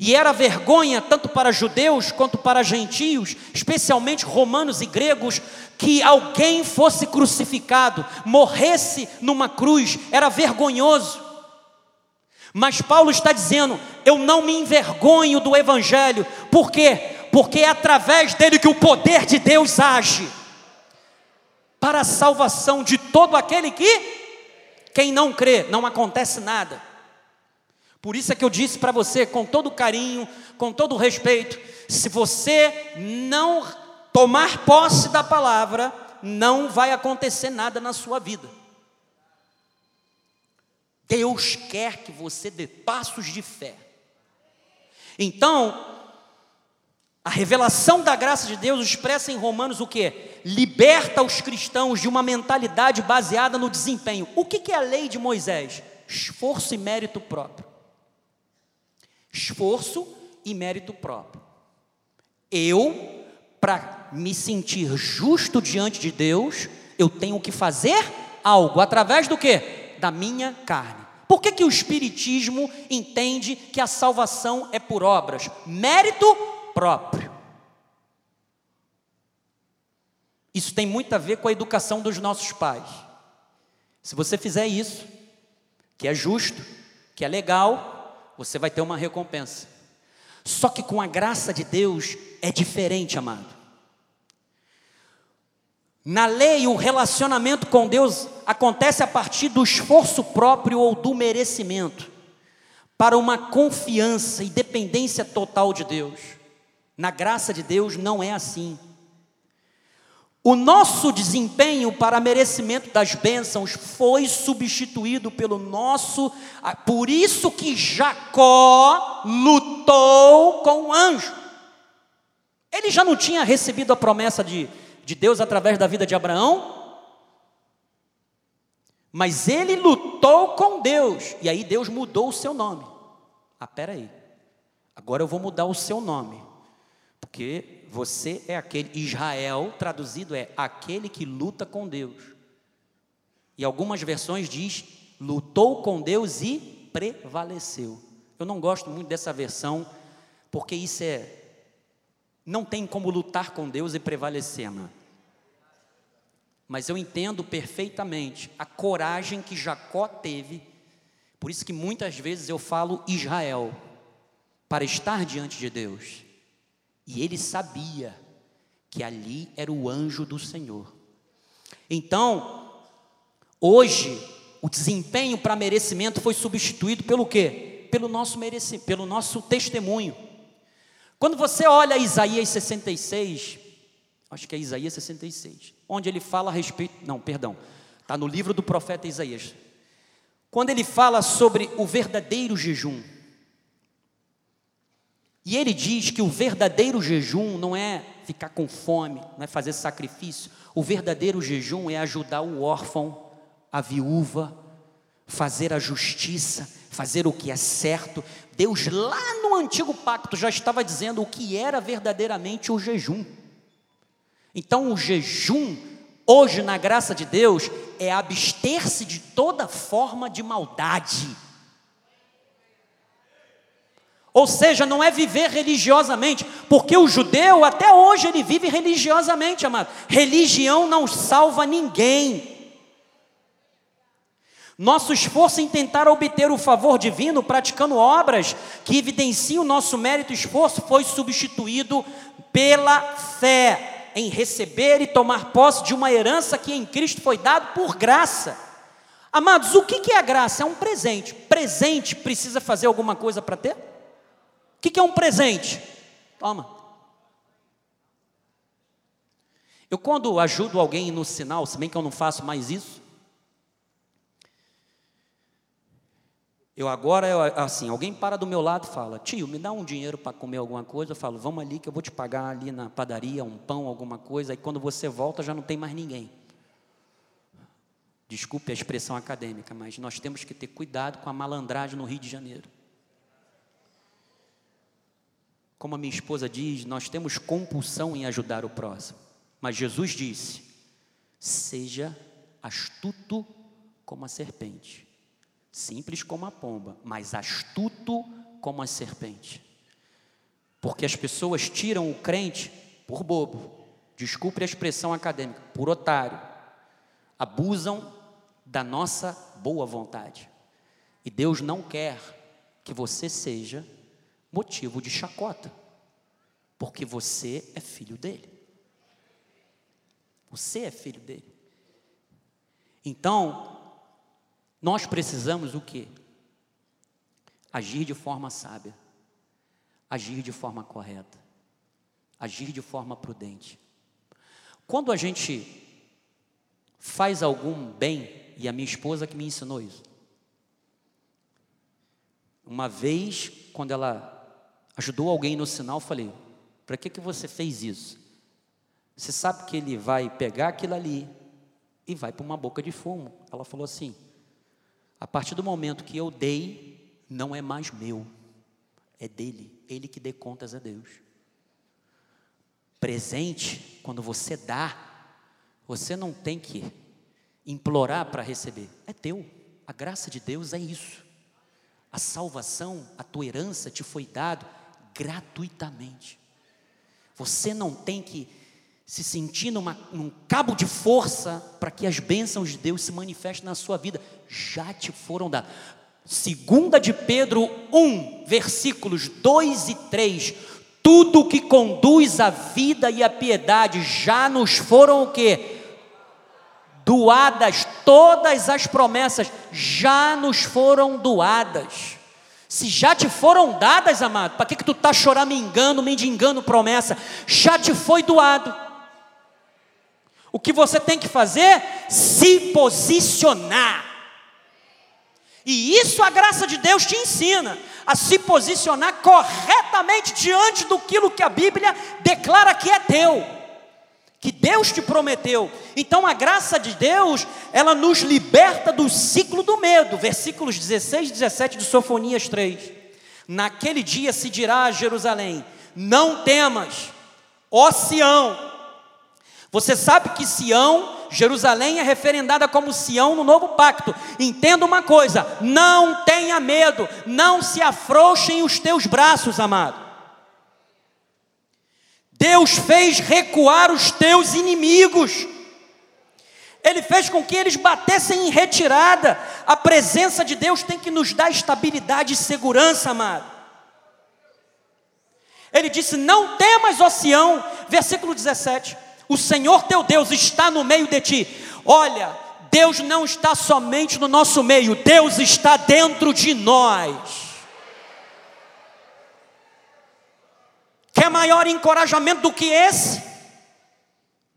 E era vergonha tanto para judeus quanto para gentios, especialmente romanos e gregos, que alguém fosse crucificado, morresse numa cruz, era vergonhoso. Mas Paulo está dizendo: eu não me envergonho do Evangelho, por quê? Porque é através dele que o poder de Deus age. para a salvação de todo aquele que quem não crê, não acontece nada. Por isso é que eu disse para você, com todo carinho, com todo respeito, se você não tomar posse da palavra, não vai acontecer nada na sua vida. Deus quer que você dê passos de fé. Então, a revelação da graça de Deus expressa em Romanos o que? Liberta os cristãos de uma mentalidade baseada no desempenho. O que é a lei de Moisés? Esforço e mérito próprio. Esforço e mérito próprio. Eu, para me sentir justo diante de Deus, eu tenho que fazer algo através do que? Da minha carne. Por que, que o Espiritismo entende que a salvação é por obras? Mérito próprio. Isso tem muito a ver com a educação dos nossos pais. Se você fizer isso, que é justo, que é legal, você vai ter uma recompensa. Só que com a graça de Deus é diferente, amado. Na lei, o relacionamento com Deus acontece a partir do esforço próprio ou do merecimento, para uma confiança e dependência total de Deus. Na graça de Deus não é assim. O nosso desempenho para merecimento das bênçãos foi substituído pelo nosso, por isso que Jacó lutou com o anjo. Ele já não tinha recebido a promessa de, de Deus através da vida de Abraão, mas ele lutou com Deus, e aí Deus mudou o seu nome. Ah, peraí, agora eu vou mudar o seu nome. Porque você é aquele, Israel, traduzido é aquele que luta com Deus. E algumas versões diz, lutou com Deus e prevaleceu. Eu não gosto muito dessa versão, porque isso é. Não tem como lutar com Deus e prevalecer, mano. Mas eu entendo perfeitamente a coragem que Jacó teve, por isso que muitas vezes eu falo Israel, para estar diante de Deus. E ele sabia que ali era o anjo do Senhor. Então, hoje, o desempenho para merecimento foi substituído pelo quê? Pelo nosso merecimento, pelo nosso testemunho. Quando você olha Isaías 66, acho que é Isaías 66, onde ele fala a respeito, não, perdão, está no livro do profeta Isaías. Quando ele fala sobre o verdadeiro jejum, e ele diz que o verdadeiro jejum não é ficar com fome, não é fazer sacrifício. O verdadeiro jejum é ajudar o órfão, a viúva, fazer a justiça, fazer o que é certo. Deus, lá no antigo pacto, já estava dizendo o que era verdadeiramente o jejum. Então, o jejum, hoje, na graça de Deus, é abster-se de toda forma de maldade ou seja, não é viver religiosamente, porque o judeu até hoje ele vive religiosamente, amado. Religião não salva ninguém. Nosso esforço em tentar obter o favor divino, praticando obras que evidenciam o nosso mérito e esforço, foi substituído pela fé em receber e tomar posse de uma herança que em Cristo foi dado por graça. Amados, o que é a graça? É um presente. Presente precisa fazer alguma coisa para ter? O que, que é um presente? Toma. Eu, quando ajudo alguém no sinal, se bem que eu não faço mais isso, eu agora, eu, assim, alguém para do meu lado e fala: Tio, me dá um dinheiro para comer alguma coisa. Eu falo: Vamos ali que eu vou te pagar ali na padaria um pão, alguma coisa. Aí quando você volta já não tem mais ninguém. Desculpe a expressão acadêmica, mas nós temos que ter cuidado com a malandragem no Rio de Janeiro. Como a minha esposa diz, nós temos compulsão em ajudar o próximo. Mas Jesus disse: seja astuto como a serpente, simples como a pomba, mas astuto como a serpente. Porque as pessoas tiram o crente por bobo, desculpe a expressão acadêmica, por otário, abusam da nossa boa vontade. E Deus não quer que você seja motivo de chacota, porque você é filho dele. Você é filho dele. Então, nós precisamos o quê? Agir de forma sábia, agir de forma correta, agir de forma prudente. Quando a gente faz algum bem, e a minha esposa que me ensinou isso. Uma vez, quando ela ajudou alguém no sinal, falei: para que, que você fez isso? Você sabe que ele vai pegar aquilo ali e vai para uma boca de fumo. Ela falou assim: a partir do momento que eu dei, não é mais meu, é dele. Ele que dê contas a Deus. Presente, quando você dá, você não tem que implorar para receber, é teu. A graça de Deus é isso. A salvação, a tua herança te foi dado gratuitamente. Você não tem que se sentir numa, num cabo de força para que as bênçãos de Deus se manifestem na sua vida. Já te foram dadas. Segunda de Pedro 1, versículos 2 e 3. Tudo que conduz à vida e à piedade já nos foram o quê? Doadas, todas as promessas já nos foram doadas. Se já te foram dadas, amado, para que, que tu está choramingando, mendigando promessa? Já te foi doado. O que você tem que fazer? Se posicionar. E isso a graça de Deus te ensina, a se posicionar corretamente diante do que a Bíblia declara que é teu, que Deus te prometeu. Então a graça de Deus, ela nos liberta do ciclo do medo. Versículos 16 e 17 de Sofonias 3. Naquele dia se dirá a Jerusalém: Não temas, ó Sião, você sabe que Sião, Jerusalém é referendada como Sião no novo pacto. Entenda uma coisa: não tenha medo, não se afrouxem os teus braços, amado. Deus fez recuar os teus inimigos. Ele fez com que eles batessem em retirada. A presença de Deus tem que nos dar estabilidade e segurança, amado. Ele disse: Não temas, Sião, versículo 17 o Senhor teu Deus está no meio de ti. Olha, Deus não está somente no nosso meio, Deus está dentro de nós. Quer maior encorajamento do que esse?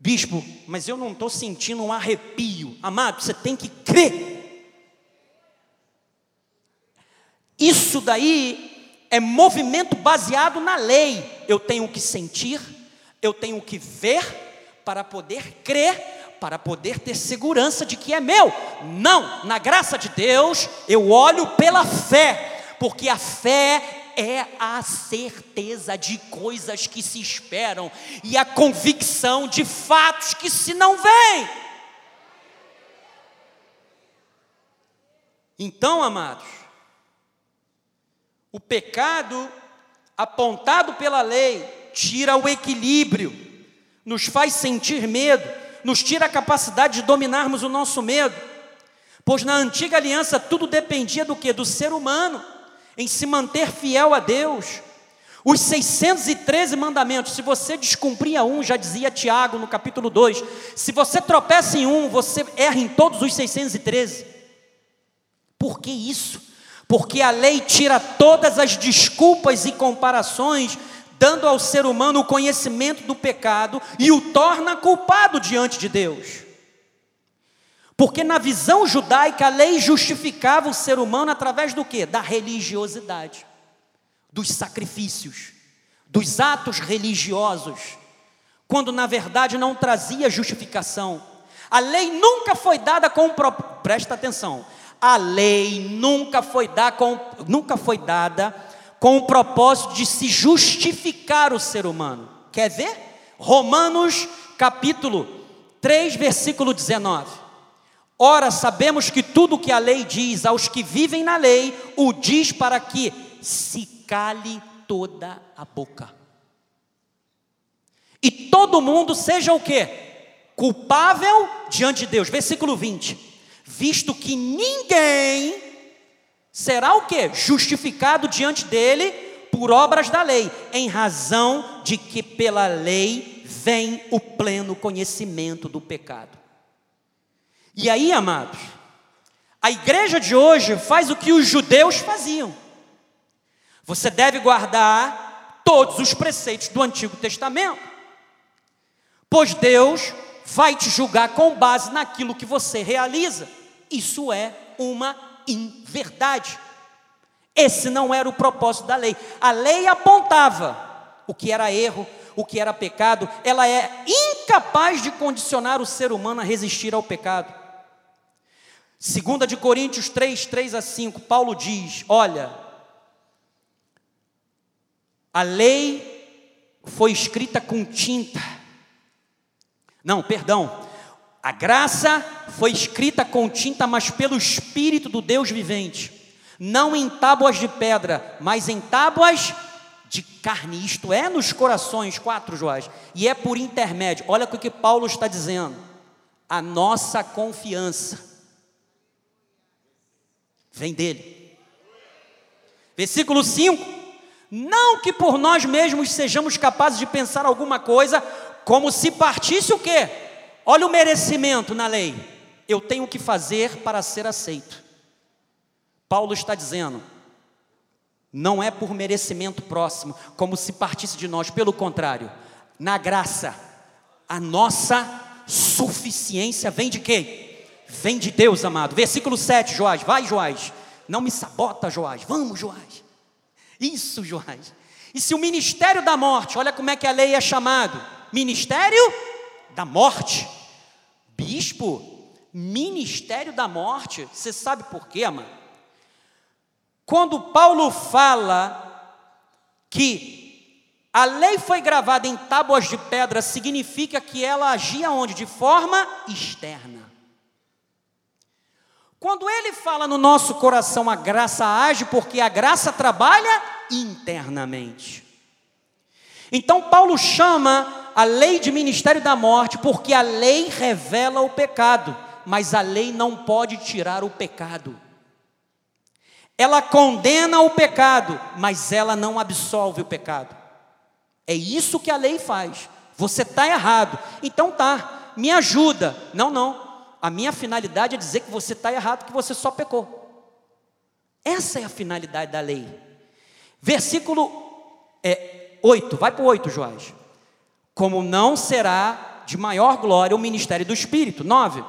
Bispo, mas eu não estou sentindo um arrepio. Amado, você tem que crer. Isso daí é movimento baseado na lei. Eu tenho que sentir, eu tenho que ver para poder crer, para poder ter segurança de que é meu. Não, na graça de Deus, eu olho pela fé, porque a fé é a certeza de coisas que se esperam e a convicção de fatos que se não veem. Então, amados, o pecado apontado pela lei tira o equilíbrio nos faz sentir medo, nos tira a capacidade de dominarmos o nosso medo. Pois na antiga aliança tudo dependia do que? Do ser humano, em se manter fiel a Deus. Os 613 mandamentos, se você descumpria um, já dizia Tiago no capítulo 2, se você tropeça em um, você erra em todos os 613. Por que isso? Porque a lei tira todas as desculpas e comparações dando ao ser humano o conhecimento do pecado e o torna culpado diante de Deus. Porque na visão judaica a lei justificava o ser humano através do que? Da religiosidade, dos sacrifícios, dos atos religiosos, quando na verdade não trazia justificação. A lei nunca foi dada com presta atenção. A lei nunca foi, com, nunca foi dada com o propósito de se justificar o ser humano. Quer ver? Romanos capítulo 3, versículo 19. Ora, sabemos que tudo que a lei diz aos que vivem na lei, o diz para que se cale toda a boca. E todo mundo seja o que? Culpável diante de Deus. Versículo 20. Visto que ninguém será o que? Justificado diante dele por obras da lei, em razão de que pela lei vem o pleno conhecimento do pecado. E aí, amados, a igreja de hoje faz o que os judeus faziam. Você deve guardar todos os preceitos do Antigo Testamento, pois Deus vai te julgar com base naquilo que você realiza. Isso é uma inverdade. Esse não era o propósito da lei. A lei apontava o que era erro, o que era pecado, ela é incapaz de condicionar o ser humano a resistir ao pecado. Segunda de Coríntios 3, 3 a 5, Paulo diz: Olha, a lei foi escrita com tinta. Não, perdão. A graça foi escrita com tinta, mas pelo Espírito do Deus vivente. Não em tábuas de pedra, mas em tábuas de carne, isto é, nos corações, quatro Joás, e é por intermédio, olha o que Paulo está dizendo, a nossa confiança vem dele. Versículo 5: Não que por nós mesmos sejamos capazes de pensar alguma coisa, como se partisse o quê? Olha o merecimento na lei. Eu tenho que fazer para ser aceito. Paulo está dizendo: não é por merecimento próximo, como se partisse de nós, pelo contrário, na graça, a nossa suficiência vem de quem? Vem de Deus, amado. Versículo 7, Joás, vai, Joás. Não me sabota, Joás. Vamos, Joás. Isso, Joás. E se o ministério da morte, olha como é que a lei é chamado: ministério da morte. Bispo, ministério da morte. Você sabe por quê, amado? Quando Paulo fala que a lei foi gravada em tábuas de pedra, significa que ela agia onde? De forma externa. Quando ele fala no nosso coração, a graça age porque a graça trabalha internamente. Então, Paulo chama a lei de ministério da morte porque a lei revela o pecado, mas a lei não pode tirar o pecado. Ela condena o pecado, mas ela não absolve o pecado. É isso que a lei faz. Você está errado. Então tá, me ajuda. Não, não. A minha finalidade é dizer que você está errado, que você só pecou. Essa é a finalidade da lei. Versículo é, 8, vai para o 8, Joás. Como não será de maior glória o ministério do Espírito. 9.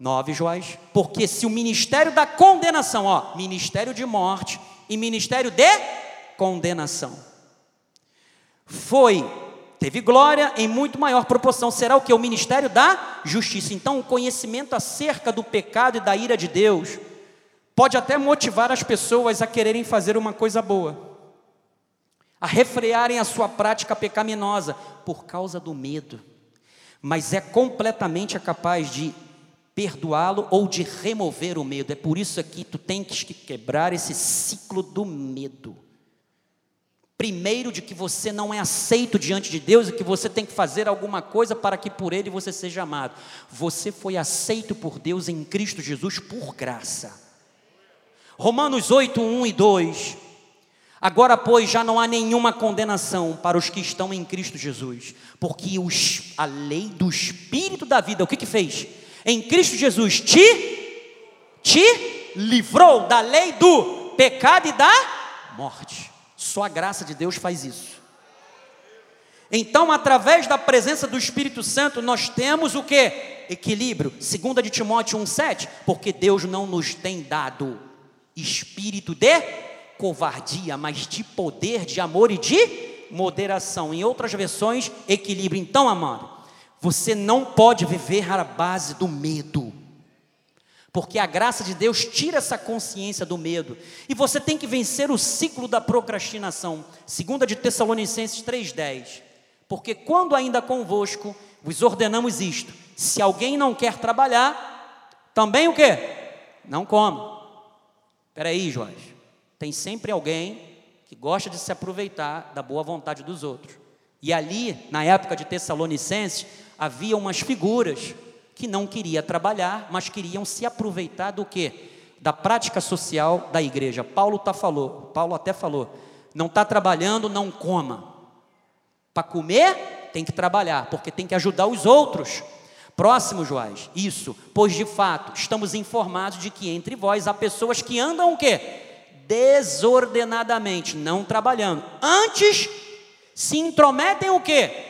9 Joás. Porque se o ministério da condenação, ó, ministério de morte e ministério de condenação, foi, teve glória em muito maior proporção, será o que? O ministério da justiça. Então, o conhecimento acerca do pecado e da ira de Deus pode até motivar as pessoas a quererem fazer uma coisa boa, a refrearem a sua prática pecaminosa por causa do medo, mas é completamente capaz de perdoá-lo ou de remover o medo. É por isso que tu tens que quebrar esse ciclo do medo. Primeiro, de que você não é aceito diante de Deus e que você tem que fazer alguma coisa para que por Ele você seja amado. Você foi aceito por Deus em Cristo Jesus por graça. Romanos 8, 1 e 2. Agora, pois, já não há nenhuma condenação para os que estão em Cristo Jesus, porque os, a lei do Espírito da vida, o que que fez? em Cristo Jesus te, te livrou da lei do pecado e da morte. Só a graça de Deus faz isso. Então, através da presença do Espírito Santo, nós temos o que? Equilíbrio. Segunda de Timóteo 1,7, porque Deus não nos tem dado espírito de covardia, mas de poder, de amor e de moderação. Em outras versões, equilíbrio. Então, amado, você não pode viver à base do medo. Porque a graça de Deus tira essa consciência do medo. E você tem que vencer o ciclo da procrastinação. Segunda de Tessalonicenses 3:10. Porque quando ainda convosco vos ordenamos isto: se alguém não quer trabalhar, também o quê? Não coma. Espera aí, Jorge. Tem sempre alguém que gosta de se aproveitar da boa vontade dos outros. E ali, na época de Tessalonicenses, havia umas figuras que não queria trabalhar, mas queriam se aproveitar do que? Da prática social da igreja. Paulo tá falou, Paulo até falou, não está trabalhando, não coma. Para comer, tem que trabalhar, porque tem que ajudar os outros. Próximo, Joás. Isso, pois de fato estamos informados de que entre vós há pessoas que andam o quê? Desordenadamente, não trabalhando. Antes se intrometem o quê?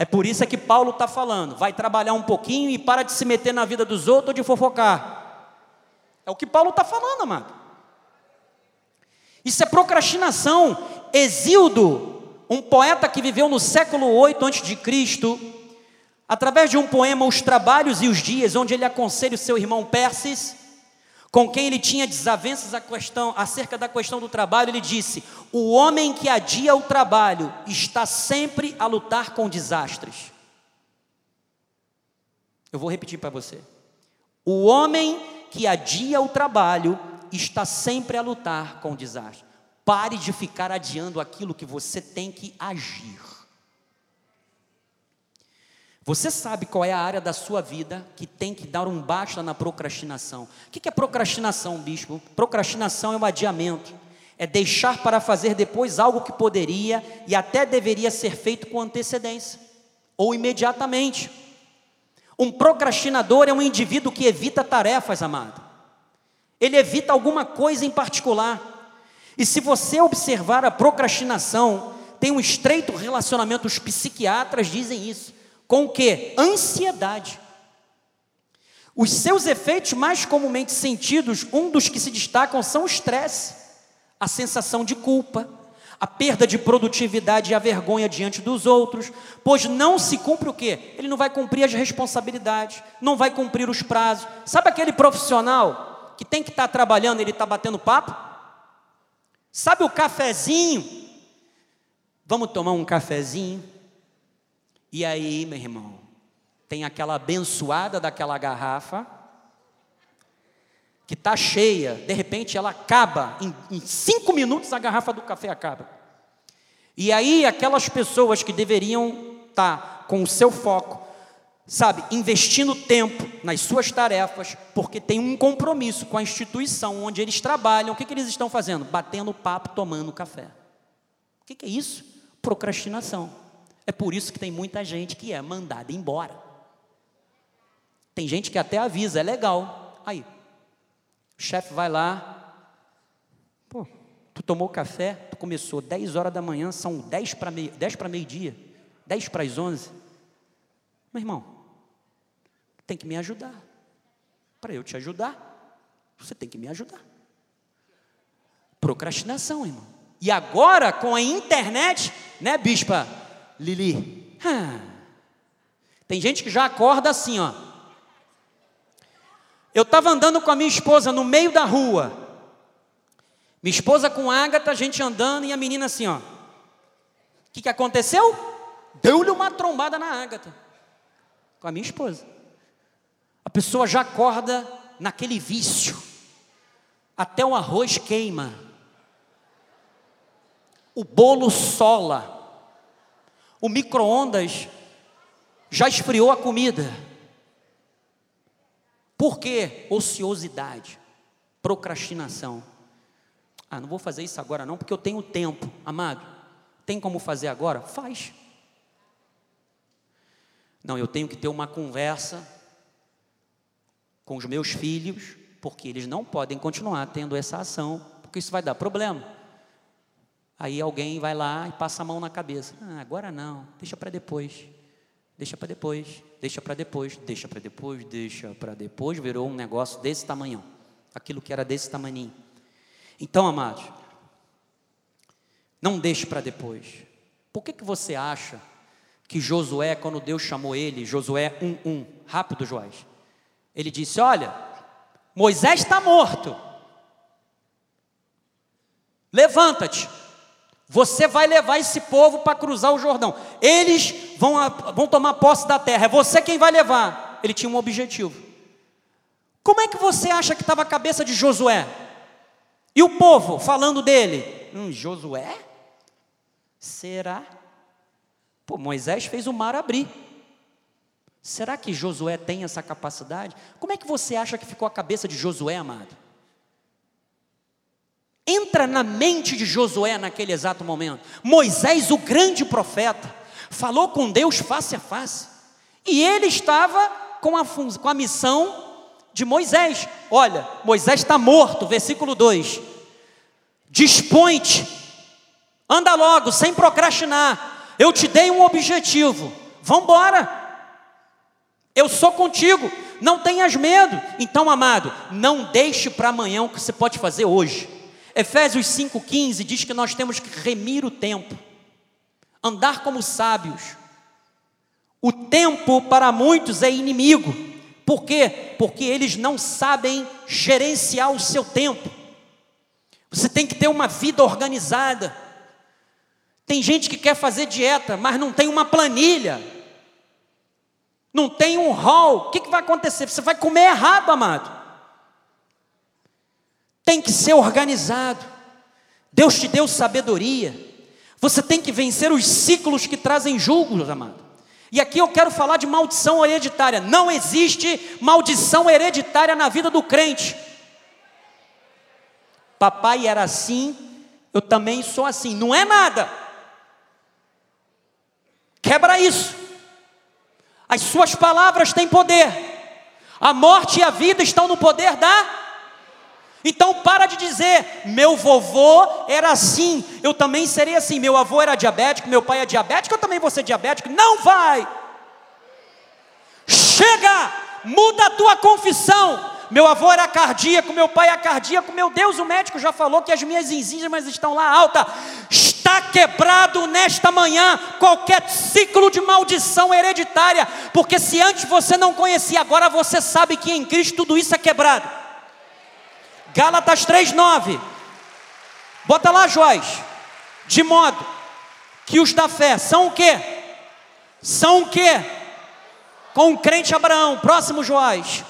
É por isso é que Paulo está falando. Vai trabalhar um pouquinho e para de se meter na vida dos outros ou de fofocar. É o que Paulo está falando, amado. Isso é procrastinação. Exildo, um poeta que viveu no século 8 a.C., através de um poema Os Trabalhos e os Dias, onde ele aconselha o seu irmão Persis, com quem ele tinha desavenças questão, acerca da questão do trabalho, ele disse: O homem que adia o trabalho está sempre a lutar com desastres. Eu vou repetir para você. O homem que adia o trabalho está sempre a lutar com desastres. Pare de ficar adiando aquilo que você tem que agir. Você sabe qual é a área da sua vida que tem que dar um basta na procrastinação. O que é procrastinação, bispo? Procrastinação é um adiamento, é deixar para fazer depois algo que poderia e até deveria ser feito com antecedência ou imediatamente. Um procrastinador é um indivíduo que evita tarefas, amado. Ele evita alguma coisa em particular. E se você observar a procrastinação, tem um estreito relacionamento, os psiquiatras dizem isso com o que? Ansiedade. Os seus efeitos mais comumente sentidos, um dos que se destacam são o estresse, a sensação de culpa, a perda de produtividade e a vergonha diante dos outros, pois não se cumpre o quê? Ele não vai cumprir as responsabilidades, não vai cumprir os prazos. Sabe aquele profissional que tem que estar tá trabalhando, ele está batendo papo? Sabe o cafezinho? Vamos tomar um cafezinho? E aí, meu irmão, tem aquela abençoada daquela garrafa que está cheia, de repente ela acaba, em, em cinco minutos a garrafa do café acaba. E aí aquelas pessoas que deveriam estar tá com o seu foco, sabe, investindo tempo nas suas tarefas, porque tem um compromisso com a instituição onde eles trabalham, o que, que eles estão fazendo? Batendo papo, tomando café. O que, que é isso? Procrastinação. É por isso que tem muita gente que é mandada embora. Tem gente que até avisa, é legal. Aí, o chefe vai lá, pô, tu tomou café, tu começou 10 horas da manhã, são 10 para meio, 10 para meio-dia, 10 para as 11. Meu irmão, tem que me ajudar. Para eu te ajudar, você tem que me ajudar. Procrastinação, irmão. E agora, com a internet, né, bispa? Lili. Tem gente que já acorda assim, ó. Eu estava andando com a minha esposa no meio da rua. Minha esposa com Ágata, a gente andando e a menina assim, ó. O que, que aconteceu? Deu-lhe uma trombada na Ágata. Com a minha esposa. A pessoa já acorda naquele vício. Até o arroz queima. O bolo sola. O micro-ondas já esfriou a comida. Por quê? Ociosidade, procrastinação. Ah, não vou fazer isso agora não, porque eu tenho tempo. Amado, tem como fazer agora? Faz. Não, eu tenho que ter uma conversa com os meus filhos, porque eles não podem continuar tendo essa ação, porque isso vai dar problema. Aí alguém vai lá e passa a mão na cabeça. Ah, agora não, deixa para depois. Deixa para depois, deixa para depois, deixa para depois, deixa para depois, virou um negócio desse tamanho. Aquilo que era desse tamanho. Então, amados, não deixe para depois. Por que, que você acha que Josué, quando Deus chamou ele, Josué 1:1, rápido, Joás, ele disse: Olha, Moisés está morto. Levanta-te, você vai levar esse povo para cruzar o Jordão. Eles vão, vão tomar posse da terra. É você quem vai levar. Ele tinha um objetivo. Como é que você acha que estava a cabeça de Josué? E o povo falando dele? Hum, Josué? Será? Pô, Moisés fez o mar abrir. Será que Josué tem essa capacidade? Como é que você acha que ficou a cabeça de Josué, amado? Entra na mente de Josué naquele exato momento. Moisés, o grande profeta, falou com Deus face a face. E ele estava com a, com a missão de Moisés. Olha, Moisés está morto, versículo 2. Dispõe-te, anda logo, sem procrastinar. Eu te dei um objetivo, vamos embora. Eu sou contigo, não tenhas medo. Então, amado, não deixe para amanhã o que você pode fazer hoje. Efésios 5,15 diz que nós temos que remir o tempo, andar como sábios. O tempo para muitos é inimigo, por quê? Porque eles não sabem gerenciar o seu tempo. Você tem que ter uma vida organizada. Tem gente que quer fazer dieta, mas não tem uma planilha, não tem um hall. O que, vai acontecer? Você vai comer errado, amado. Tem que ser organizado. Deus te deu sabedoria. Você tem que vencer os ciclos que trazem julgos, amado. E aqui eu quero falar de maldição hereditária. Não existe maldição hereditária na vida do crente. Papai era assim, eu também sou assim. Não é nada. Quebra isso. As suas palavras têm poder. A morte e a vida estão no poder da. Então para de dizer, meu vovô era assim, eu também serei assim. Meu avô era diabético, meu pai é diabético, eu também vou ser diabético. Não vai. Chega, muda a tua confissão. Meu avô era cardíaco, meu pai é cardíaco. Meu Deus, o médico já falou que as minhas enzimas estão lá alta. Está quebrado nesta manhã qualquer ciclo de maldição hereditária, porque se antes você não conhecia, agora você sabe que em Cristo tudo isso é quebrado. Gálatas 3:9. Bota lá, Joás. De modo que os da fé são o quê? São o quê? Com o crente Abraão, próximo Joás.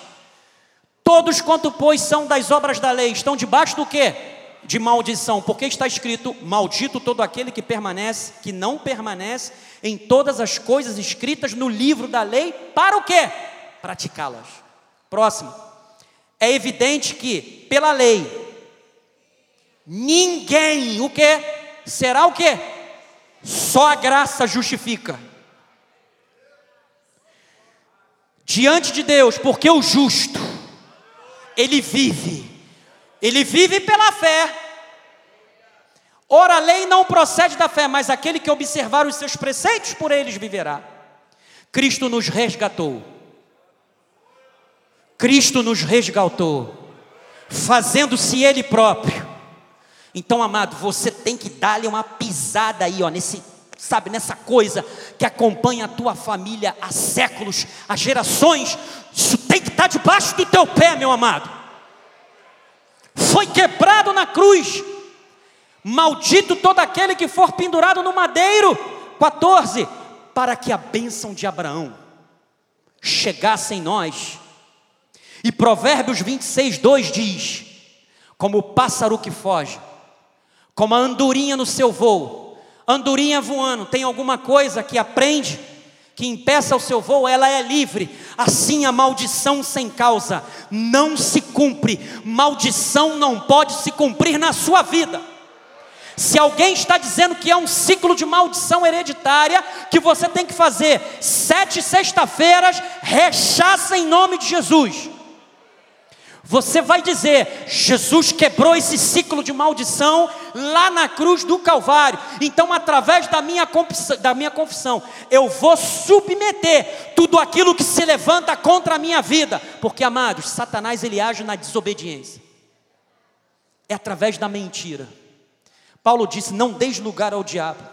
Todos quanto pois são das obras da lei, estão debaixo do quê? De maldição, porque está escrito: maldito todo aquele que permanece, que não permanece em todas as coisas escritas no livro da lei, para o quê? Praticá-las. Próximo. É evidente que pela lei ninguém o que será o que? Só a graça justifica. Diante de Deus, porque o justo ele vive. Ele vive pela fé. Ora, a lei não procede da fé, mas aquele que observar os seus preceitos, por eles viverá. Cristo nos resgatou. Cristo nos resgatou, fazendo-se Ele próprio. Então, amado, você tem que dar-lhe uma pisada aí, ó, nesse, sabe, nessa coisa que acompanha a tua família há séculos, há gerações. Isso tem que estar debaixo do teu pé, meu amado. Foi quebrado na cruz. Maldito todo aquele que for pendurado no madeiro. 14. Para que a bênção de Abraão chegasse em nós. E Provérbios 26, 2 diz: Como o pássaro que foge, como a andorinha no seu voo, andorinha voando, tem alguma coisa que aprende que impeça o seu voo, ela é livre. Assim a maldição sem causa não se cumpre. Maldição não pode se cumprir na sua vida. Se alguém está dizendo que é um ciclo de maldição hereditária, que você tem que fazer sete sexta-feiras, rechaça em nome de Jesus. Você vai dizer: Jesus quebrou esse ciclo de maldição lá na cruz do Calvário. Então, através da minha, da minha confissão, eu vou submeter tudo aquilo que se levanta contra a minha vida. Porque, amados, Satanás ele age na desobediência, é através da mentira. Paulo disse: Não deis lugar ao diabo.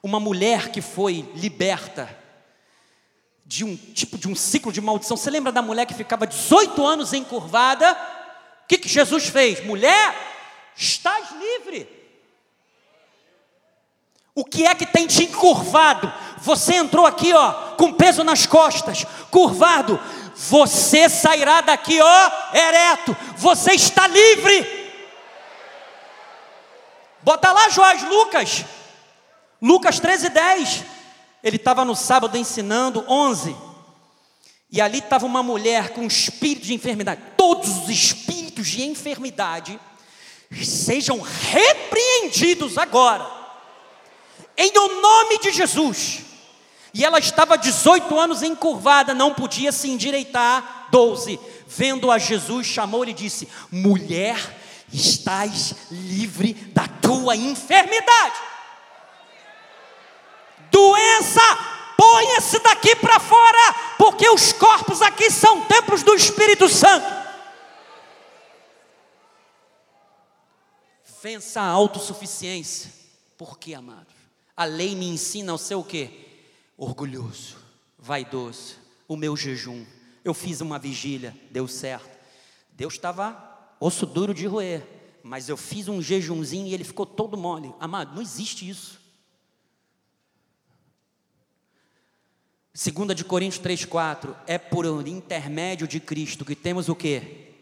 Uma mulher que foi liberta de um tipo de um ciclo de maldição. Você lembra da mulher que ficava 18 anos encurvada? O que, que Jesus fez? Mulher, estás livre. O que é que tem te encurvado? Você entrou aqui, ó, com peso nas costas, curvado. Você sairá daqui, ó, ereto. Você está livre. Bota lá, Joás Lucas. Lucas 13, 10. Ele estava no sábado ensinando, 11. E ali estava uma mulher com espírito de enfermidade. Todos os espíritos de enfermidade sejam repreendidos agora. Em o nome de Jesus. E ela estava 18 anos encurvada, não podia se endireitar. 12. Vendo a Jesus, chamou-lhe e disse: Mulher, estás livre da tua enfermidade. Doença, ponha-se daqui para fora, porque os corpos aqui são templos do Espírito Santo. Vença a autossuficiência. Por que, amado? A lei me ensina a ser o quê? Orgulhoso, vaidoso. O meu jejum. Eu fiz uma vigília, deu certo. Deus estava osso duro de roer, mas eu fiz um jejumzinho e ele ficou todo mole. Amado, não existe isso. Segunda de Coríntios 3:4 é por intermédio de Cristo que temos o quê?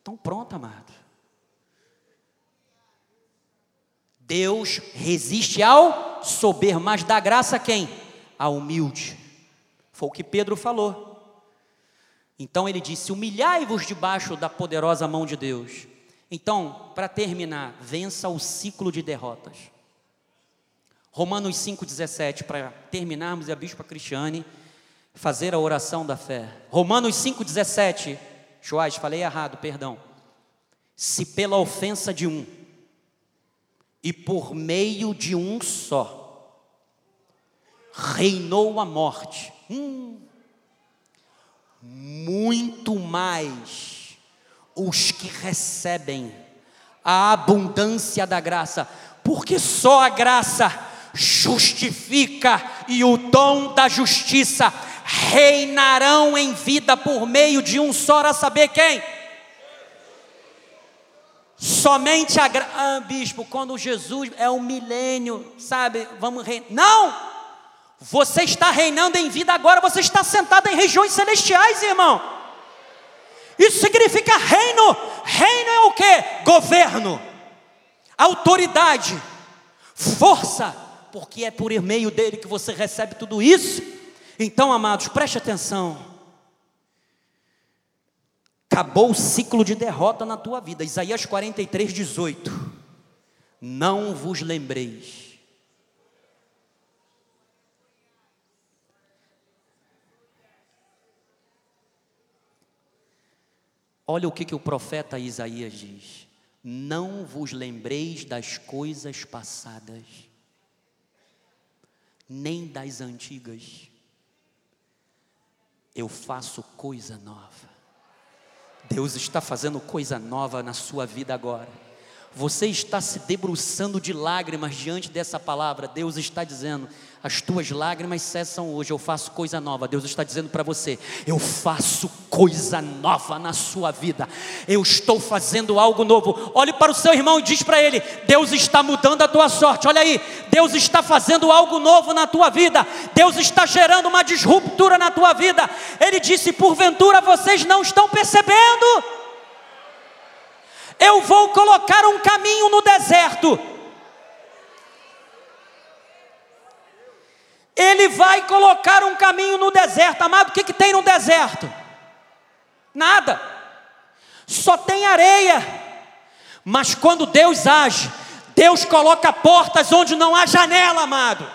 Então pronto, amado. Deus resiste ao soberbo, mas dá graça a quem? Ao humilde. Foi o que Pedro falou. Então ele disse: Humilhai-vos debaixo da poderosa mão de Deus. Então, para terminar, vença o ciclo de derrotas. Romanos 5,17, para terminarmos, e a Bispa Cristiane fazer a oração da fé. Romanos 5,17, Joás, falei errado, perdão. Se pela ofensa de um, e por meio de um só, reinou a morte. Hum, muito mais os que recebem a abundância da graça, porque só a graça justifica e o dom da justiça reinarão em vida por meio de um só, a saber quem? Somente a. Ah, bispo, quando Jesus é o milênio, sabe? Vamos reinar. Não! Você está reinando em vida agora, você está sentado em regiões celestiais, irmão. Isso significa reino. Reino é o que? Governo, autoridade, força, porque é por meio dele que você recebe tudo isso. Então, amados, preste atenção. Acabou o ciclo de derrota na tua vida. Isaías 43, 18. Não vos lembreis Olha o que, que o profeta Isaías diz: Não vos lembreis das coisas passadas, nem das antigas. Eu faço coisa nova. Deus está fazendo coisa nova na sua vida agora. Você está se debruçando de lágrimas diante dessa palavra. Deus está dizendo: as tuas lágrimas cessam hoje, eu faço coisa nova. Deus está dizendo para você: eu faço coisa nova na sua vida. Eu estou fazendo algo novo. Olhe para o seu irmão e diz para ele: Deus está mudando a tua sorte. Olha aí, Deus está fazendo algo novo na tua vida. Deus está gerando uma disruptura na tua vida. Ele disse: porventura vocês não estão percebendo? Eu vou colocar um caminho no deserto. Ele vai colocar um caminho no deserto. Amado, o que, que tem no deserto? Nada. Só tem areia. Mas quando Deus age, Deus coloca portas onde não há janela, amado.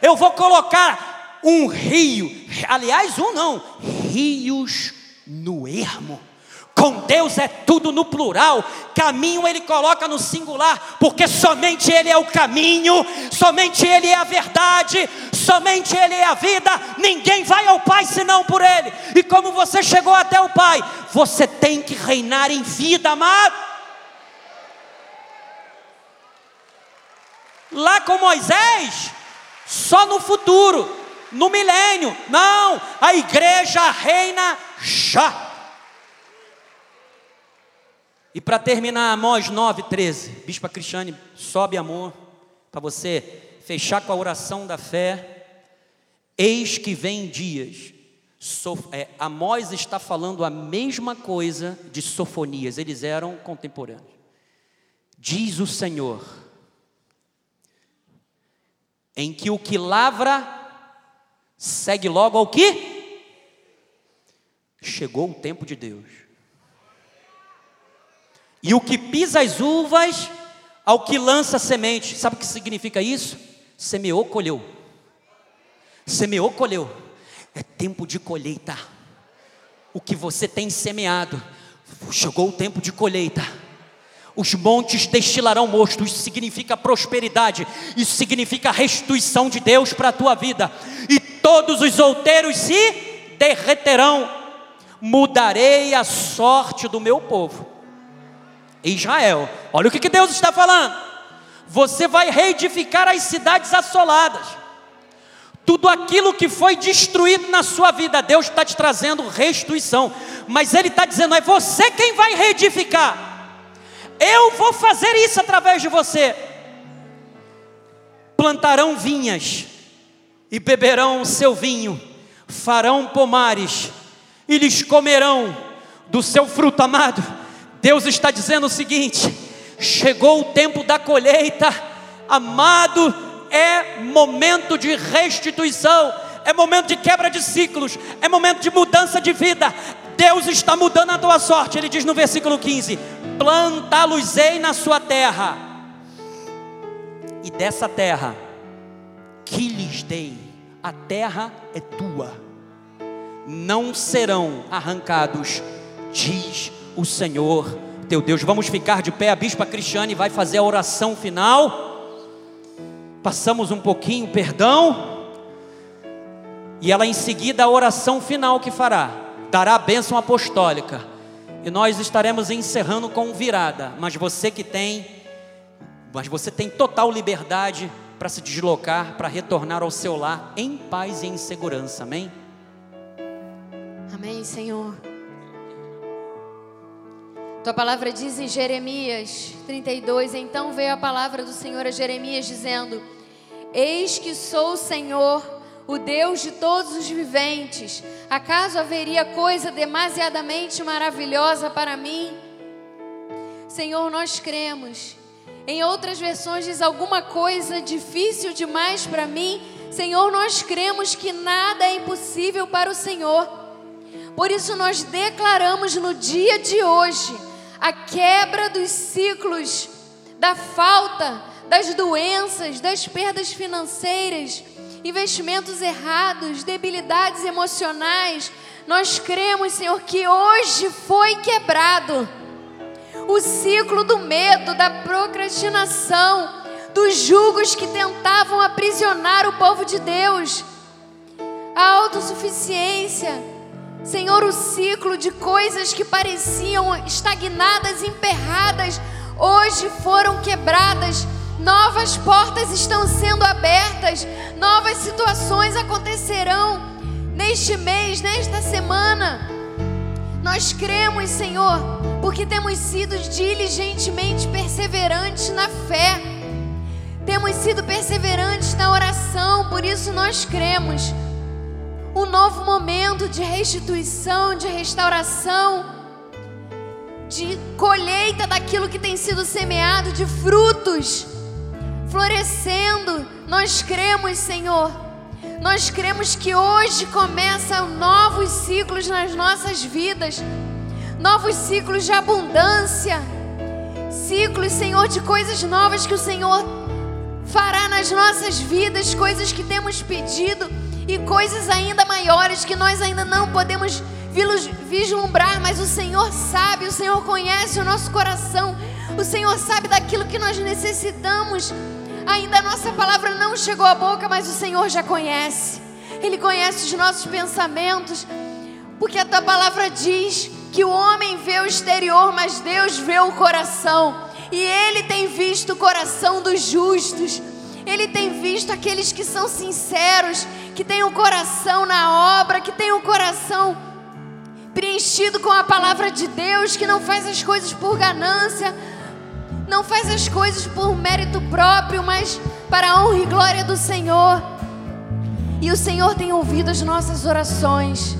Eu vou colocar um rio, aliás, um não, rios no ermo. Com Deus é tudo no plural, caminho ele coloca no singular, porque somente Ele é o caminho, somente Ele é a verdade, somente Ele é a vida, ninguém vai ao Pai senão por Ele. E como você chegou até o Pai, você tem que reinar em vida, amado. Lá com Moisés, só no futuro, no milênio, não, a igreja reina já. E para terminar, Amós 9, 13. Bispa Cristiane, sobe amor, para você fechar com a oração da fé. Eis que vem dias. So, é, Amós está falando a mesma coisa de Sofonias, eles eram contemporâneos. Diz o Senhor, em que o que lavra segue logo ao que? Chegou o tempo de Deus. E o que pisa as uvas, ao que lança semente. Sabe o que significa isso? Semeou, colheu. Semeou, colheu. É tempo de colheita. O que você tem semeado, chegou o tempo de colheita. Os montes destilarão mosto, isso significa prosperidade, isso significa restituição de Deus para a tua vida, e todos os outeiros se derreterão. Mudarei a sorte do meu povo. Israel, olha o que Deus está falando. Você vai reedificar as cidades assoladas tudo aquilo que foi destruído na sua vida, Deus está te trazendo restituição, mas Ele está dizendo: é você quem vai reedificar, eu vou fazer isso através de você. Plantarão vinhas e beberão o seu vinho, farão pomares e lhes comerão do seu fruto amado. Deus está dizendo o seguinte: chegou o tempo da colheita, amado é momento de restituição, é momento de quebra de ciclos, é momento de mudança de vida. Deus está mudando a tua sorte. Ele diz no versículo 15: Plantá-los-ei na sua terra, e dessa terra que lhes dei, a terra é tua, não serão arrancados, diz o Senhor teu Deus. Vamos ficar de pé, a bispa Cristiane vai fazer a oração final. Passamos um pouquinho, perdão, e ela em seguida a oração final que fará, dará a bênção apostólica, e nós estaremos encerrando com virada, mas você que tem, mas você tem total liberdade para se deslocar, para retornar ao seu lar em paz e em segurança, amém? Amém, Senhor. Tua palavra diz em Jeremias 32: Então veio a palavra do Senhor a Jeremias, dizendo: Eis que sou o Senhor, o Deus de todos os viventes. Acaso haveria coisa demasiadamente maravilhosa para mim? Senhor, nós cremos. Em outras versões diz alguma coisa difícil demais para mim. Senhor, nós cremos que nada é impossível para o Senhor. Por isso nós declaramos no dia de hoje a quebra dos ciclos da falta, das doenças, das perdas financeiras, investimentos errados, debilidades emocionais. Nós cremos, Senhor, que hoje foi quebrado o ciclo do medo, da procrastinação, dos julgos que tentavam aprisionar o povo de Deus, a autossuficiência Senhor, o ciclo de coisas que pareciam estagnadas, emperradas, hoje foram quebradas. Novas portas estão sendo abertas, novas situações acontecerão neste mês, nesta semana. Nós cremos, Senhor, porque temos sido diligentemente perseverantes na fé, temos sido perseverantes na oração, por isso nós cremos um novo momento de restituição, de restauração, de colheita daquilo que tem sido semeado, de frutos florescendo. Nós cremos, Senhor. Nós cremos que hoje começam novos ciclos nas nossas vidas, novos ciclos de abundância, ciclos, Senhor, de coisas novas que o Senhor fará nas nossas vidas, coisas que temos pedido e coisas ainda maiores que nós ainda não podemos vislumbrar, mas o Senhor sabe, o Senhor conhece o nosso coração, o Senhor sabe daquilo que nós necessitamos. Ainda a nossa palavra não chegou à boca, mas o Senhor já conhece. Ele conhece os nossos pensamentos, porque a tua palavra diz que o homem vê o exterior, mas Deus vê o coração. E Ele tem visto o coração dos justos. Ele tem visto aqueles que são sinceros, que têm o coração na obra, que têm o coração preenchido com a palavra de Deus, que não faz as coisas por ganância, não faz as coisas por mérito próprio, mas para a honra e glória do Senhor. E o Senhor tem ouvido as nossas orações.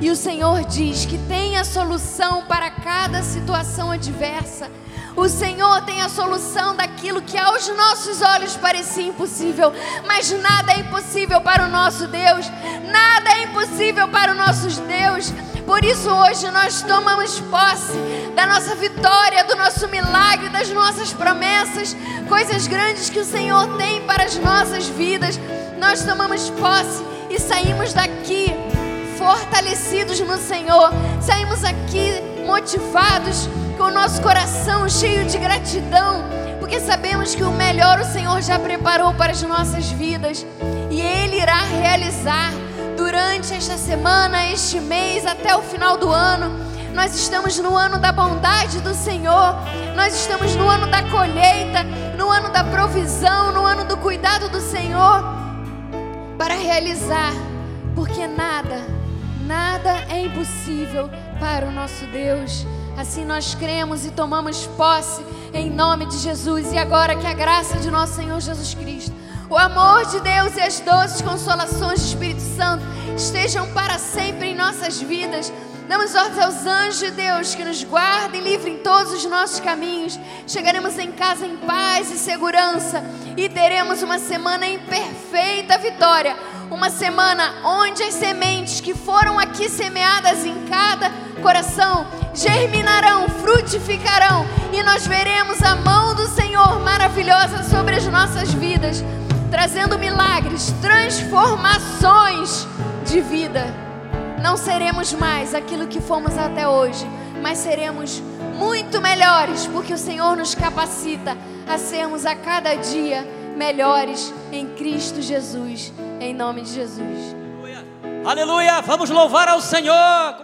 E o Senhor diz que tem a solução para cada situação adversa. O Senhor tem a solução daquilo que aos nossos olhos parecia impossível, mas nada é impossível para o nosso Deus, nada é impossível para o nosso Deus, Por isso hoje nós tomamos posse da nossa vitória, do nosso milagre, das nossas promessas, coisas grandes que o Senhor tem para as nossas vidas. Nós tomamos posse e saímos daqui fortalecidos no Senhor. Saímos aqui motivados, com o nosso coração cheio de gratidão, porque sabemos que o melhor o Senhor já preparou para as nossas vidas e Ele irá realizar durante esta semana, este mês, até o final do ano. Nós estamos no ano da bondade do Senhor, nós estamos no ano da colheita, no ano da provisão, no ano do cuidado do Senhor, para realizar, porque nada, nada é impossível para o nosso Deus. Assim nós cremos e tomamos posse em nome de Jesus. E agora que a graça de nosso Senhor Jesus Cristo, o amor de Deus e as doces consolações do Espírito Santo estejam para sempre em nossas vidas. Damos ordens aos anjos de Deus que nos guardem e livrem todos os nossos caminhos. Chegaremos em casa em paz e segurança e teremos uma semana em perfeita vitória. Uma semana onde as sementes que foram aqui semeadas em cada coração germinarão, frutificarão e nós veremos a mão do Senhor maravilhosa sobre as nossas vidas, trazendo milagres, transformações de vida. Não seremos mais aquilo que fomos até hoje, mas seremos muito melhores, porque o Senhor nos capacita a sermos a cada dia melhores em Cristo Jesus, em nome de Jesus. Aleluia! Vamos louvar ao Senhor!